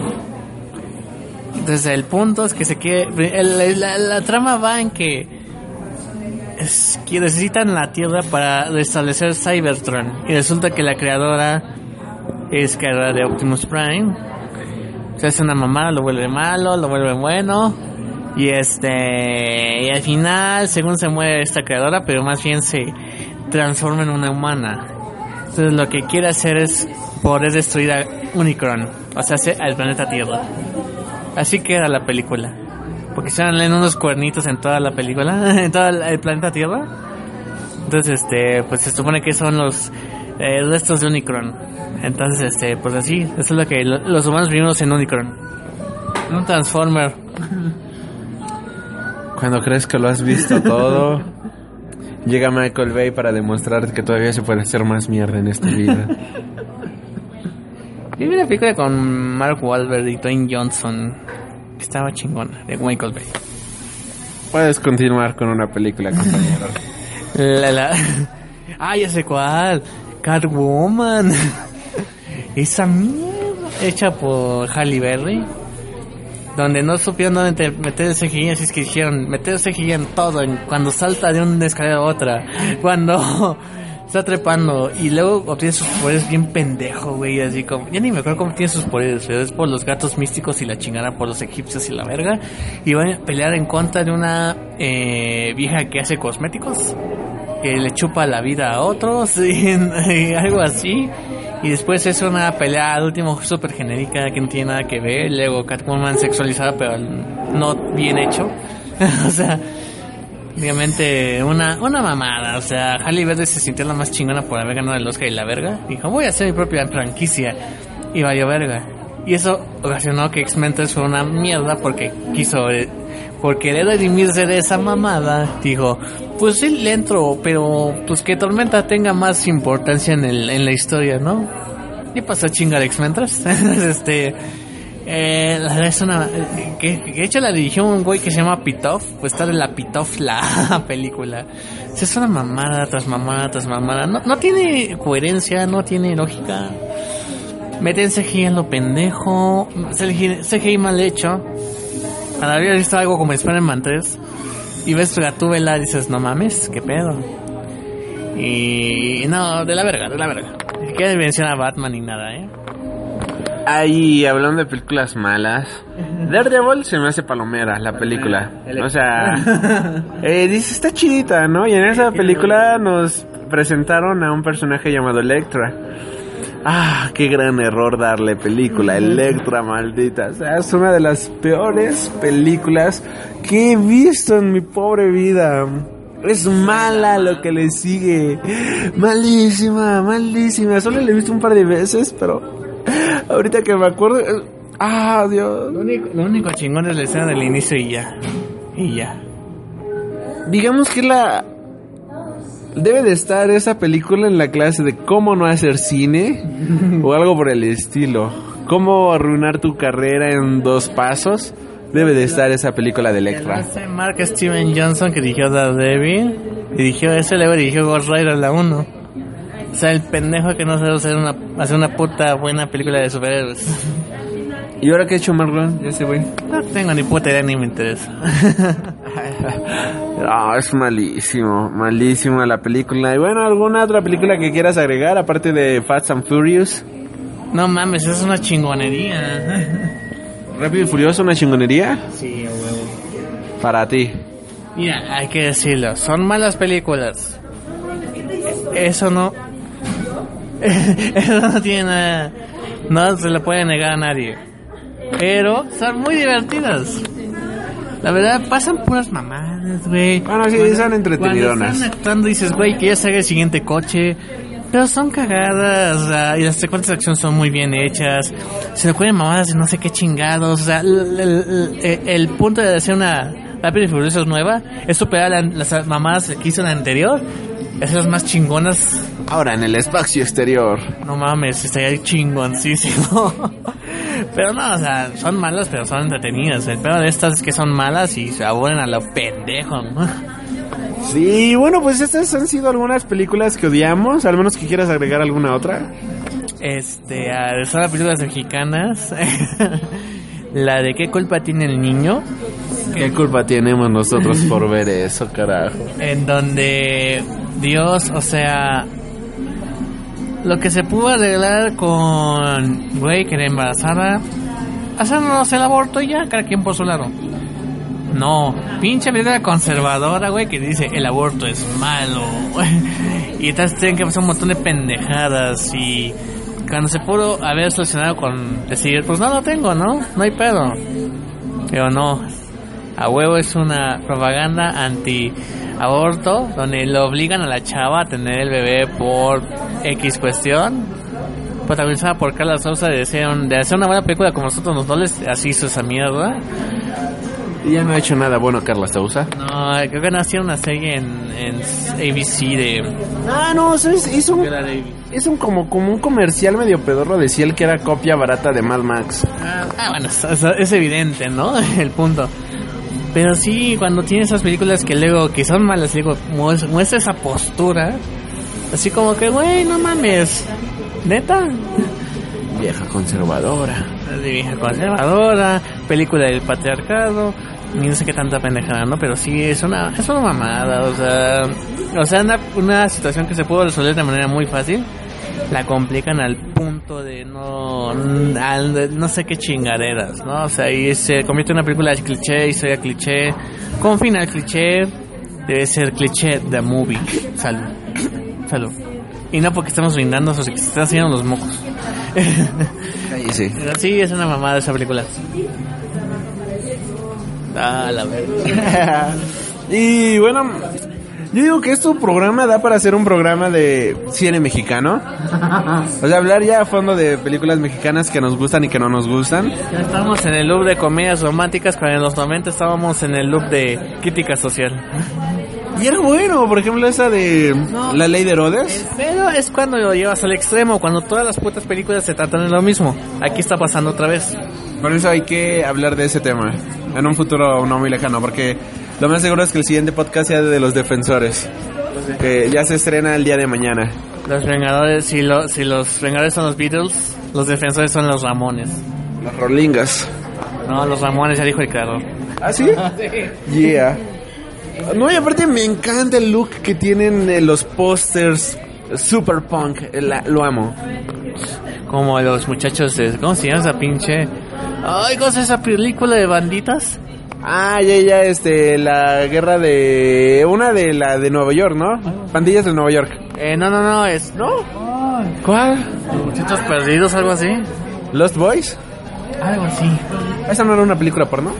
Entonces el punto es que se quiere... el- la, la trama va en que... Que necesitan la Tierra para restablecer Cybertron. Y resulta que la creadora es creadora de Optimus Prime. Se hace una mamada, lo vuelve malo, lo vuelve bueno. Y este. Y al final, según se muere esta creadora, pero más bien se transforma en una humana. Entonces lo que quiere hacer es poder destruir a Unicron. O sea, al planeta Tierra. Así queda la película. Porque salen unos cuernitos en toda la película, en todo el planeta Tierra. Entonces, este, pues se supone que son los eh, restos de Unicron. Entonces, este, pues así, eso es lo que lo- los humanos vivimos en Unicron. En Un Transformer. Cuando crees que lo has visto todo, llega Michael Bay para demostrar que todavía se puede hacer más mierda en esta vida. Yo vi una película con Mark Wahlberg y Dwayne Johnson. Que estaba chingona, de Michael Bay. Puedes continuar con una película, compañero. La, la... Ah, ya sé cuál. Catwoman. Esa mierda. Hecha por Halle Berry. Donde no supieron dónde te- meter el CGI, así es que dijeron, meter el CGI en todo, en cuando salta de una escalera a otra, cuando está trepando y luego obtiene sus poderes bien pendejo, güey, así como, ya ni me acuerdo cómo tiene sus poderes, pero es por los gatos místicos y la chingada por los egipcios y la verga, y van a pelear en contra de una eh, vieja que hace cosméticos, que le chupa la vida a otros y, y algo así. Y después es una pelea al último súper genérica que no tiene nada que ver. Luego Catwoman sexualizada pero no bien hecho. o sea, obviamente una, una mamada. O sea, Halle Berry se sintió la más chingona por haber ganado el Oscar y la verga. Dijo, voy a hacer mi propia franquicia. Y valió verga. Y eso ocasionó que X-Men 3 fue una mierda porque quiso... por querer redimirse de esa mamada, dijo, pues sí le entro, pero pues que Tormenta tenga más importancia en, el, en la historia, ¿no? Y pasó a chingar X-Men 3. este... Eh, la verdad es una... eh, Que, que de hecho la dirigió un güey que se llama Pitoff, pues está de la Pitoff la película. Es una mamada tras mamada tras mamada. No, no tiene coherencia, no tiene lógica. Meten CGI en lo pendejo. CGI, mal hecho. Cuando había visto algo como Spider-Man 3 y ves Gatúbela dices, no mames, qué pedo. Y no, de la verga, de la verga. Ni siquiera menciona a Batman ni nada, ¿eh? Ahí, hablando de películas malas, Daredevil se me hace palomera la película. O sea, eh, dice, está chidita, ¿no? Y en esa película nos presentaron a un personaje llamado Electra. Ah, qué gran error darle película, Electra, maldita. O sea, es una de las peores películas que he visto en mi pobre vida. Es mala lo que le sigue. Malísima, malísima. Solo la he visto un par de veces, pero ahorita que me acuerdo... Ah, Dios. Lo único, lo único chingón es la escena del inicio y ya. Y ya. Digamos que la... Debe de estar esa película en la clase de cómo no hacer cine o algo por el estilo. Cómo arruinar tu carrera en dos pasos. Debe de estar esa película de Electra. Mark Steven Johnson que dirigió Daredevil, dirigió ese, luego dirigió Ghost Rider la 1. O sea, el pendejo que no sabe hacer una, hacer una puta buena película de superhéroes. ¿Y ahora qué ha hecho Marlon? Ese güey. No tengo ni puta idea ni me interesa. No, es malísimo, malísima la película. Y bueno, ¿alguna otra película que quieras agregar aparte de Fast and Furious? No mames, es una chingonería. Rápido y Furioso, una chingonería Sí, a huevo. para ti. Mira, hay que decirlo, son malas películas. Eso no. Eso no tiene nada. No se le puede negar a nadie. Pero son muy divertidas. La verdad, pasan puras mamadas, güey. Bueno, sí, Cuando- son entretenidonas. Cuando están actuando dices, güey, que ya salga el siguiente coche. Pero son cagadas, o sea, y las secuencias de acción son muy bien hechas. Se le ocurren mamadas de no sé qué chingados. O sea, el, el- el- el punto de hacer una Rápido y Furioso nueva es superar la- las mamadas que hizo la anterior. Esas más chingonas. Ahora en el espacio exterior. No mames, estaría chingoncísimo. Pero no, o sea, son malas, pero son entretenidas. El peor de estas es que son malas y se aburren a lo pendejo. Sí, bueno, pues estas han sido algunas películas que odiamos, al menos que quieras agregar alguna otra. Este, son las películas mexicanas. La de qué culpa tiene el niño, ¿Qué culpa tenemos nosotros por ver eso, carajo? en donde Dios, o sea, lo que se pudo arreglar con güey que era embarazada, hacernos el aborto y ya, cada quien por su lado. No, pinche vida conservadora, güey, que dice el aborto es malo. y entonces tienen que pasar un montón de pendejadas y cuando se pudo haber solucionado con decir, pues no lo tengo, ¿no? No hay pedo. Pero no, a huevo es una propaganda anti-aborto donde lo obligan a la chava a tener el bebé por X cuestión. Protagonizada por Carla Sousa de hacer, un- de hacer una buena película como nosotros nos doles, así hizo esa mierda. Y ya no ha hecho nada bueno Carla Sousa. No, creo que nació una serie en, en ABC de... Ah, no, ¿sabes? Hizo un, hizo un como, como un comercial medio pedorro de Ciel que era copia barata de Mad Max. Ah, bueno, es, es- es evidente, ¿no? El punto. Pero sí, cuando tiene esas películas que luego, que son malas, digo, mues- muestra esa postura. Así como que, güey, no mames. Neta. Vieja conservadora. De vieja conservadora, película del patriarcado, ni no sé qué tanta pendejada, ¿no? Pero sí, es una, es una mamada, o sea, o sea, una, una situación que se pudo resolver de manera muy fácil, la complican al punto de no, de no sé qué chingaderas, ¿no? O sea, y se convierte en una película de cliché, historia cliché, con final cliché, debe ser cliché the movie. Salud. Salud. Y no porque estamos brindando, o sea, que se están haciendo los mocos. sí. Sí, es una mamada esa película. Ah, la verdad. y bueno, yo digo que este programa da para hacer un programa de cine mexicano. O sea, hablar ya a fondo de películas mexicanas que nos gustan y que no nos gustan. Ya estamos en el loop de comedias románticas, cuando en los 90 estábamos en el loop de crítica social. Y era bueno, por ejemplo, esa de La Ley de Herodes. Pero es cuando lo llevas al extremo, cuando todas las putas películas se tratan de lo mismo. Aquí está pasando otra vez. Por eso hay que hablar de ese tema en un futuro no muy lejano, porque lo más seguro es que el siguiente podcast sea de los defensores, que ya se estrena el día de mañana. Los Vengadores, si, lo- si los Vengadores son los Beatles, los defensores son los Ramones. Las Rolingas. No, los Ramones, ya dijo el creador. ¿Ah, sí? Yeah. No, y aparte me encanta el look que tienen eh, los pósters super punk, eh, la- lo amo. Como los muchachos de... ¿Cómo se llama esa pinche? Ay, ¿cómo es esa película de banditas? Ah, ya, ya, este, la guerra de... Una de la de Nueva York, ¿no? Pandillas de Nueva York. Eh, no, no, no, es... ¿No? ¿Cuál? Muchachos perdidos, algo así. ¿Lost Boys? Algo así. ¿Esa no era una película porno?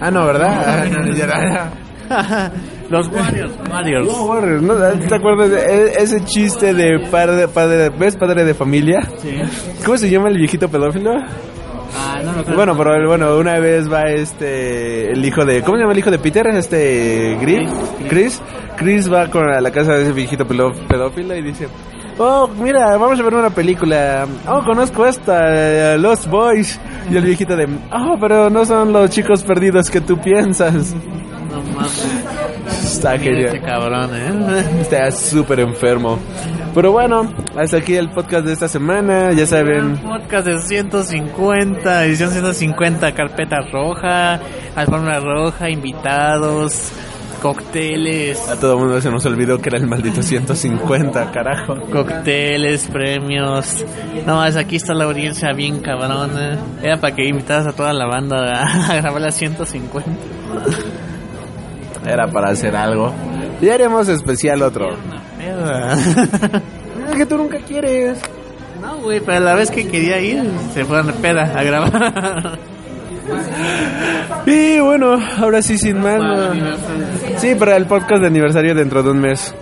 Ah, no, ¿verdad? Los Warriors. Warriors. No, Warriors, ¿no? ¿Te acuerdas de e- ese chiste de padre, padre, ¿ves padre de familia? Sí. ¿Cómo se llama el viejito pedófilo? No. Bueno, pero bueno, una vez va este el hijo de ¿cómo se llama el hijo de Peter? Este Chris, Chris, Chris va con a la casa de ese viejito pedófilo y dice, "Oh, mira, vamos a ver una película. Oh, conozco esta, Lost Boys." Y el viejito de, "Oh, pero no son los chicos perdidos que tú piensas." No mames. Está Mira este genial. cabrón, ¿eh? Está súper enfermo. Pero bueno, hasta aquí el podcast de esta semana. Ya saben, Podcast de 150, edición 150, carpeta roja, alfombra roja, invitados, cócteles, a todo mundo se nos olvidó que era el maldito 150, carajo. cócteles, premios. No más, aquí está la audiencia bien cabrona. Era para que invitaras a toda la banda a grabar la 150. Era para hacer algo. Ya haremos especial otro. Es que tú nunca quieres. No, güey, pero la vez que quería ir, se fueron de peda a grabar. Y bueno, ahora sí sin más. no. Sí, para el podcast de aniversario dentro de un mes.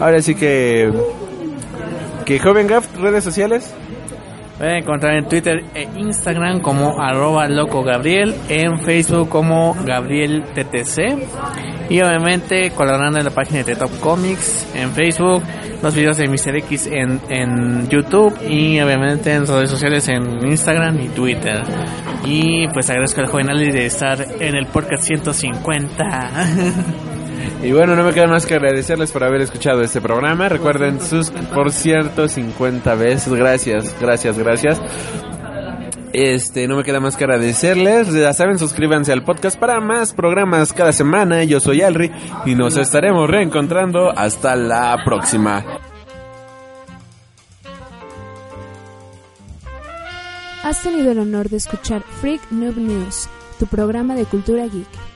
Ahora sí que... Que Joven Gaff, redes sociales. Pueden encontrar en Twitter e Instagram como arroba loco Gabriel, en Facebook como Gabriel TTC y obviamente colaborando en la página de Top Comics en Facebook, los videos de Mr. X en, en YouTube y obviamente en redes sociales en Instagram y Twitter. Y pues agradezco al joven Ali de estar en el podcast 150. Y bueno, no me queda más que agradecerles por haber escuchado este programa. Recuerden sus, por cierto, 50 veces. Gracias, gracias, gracias. Este, no me queda más que agradecerles. Ya saben, suscríbanse al podcast para más programas cada semana. Yo soy Alri y nos estaremos reencontrando hasta la próxima. Has tenido el honor de escuchar Freak Noob News, tu programa de cultura geek.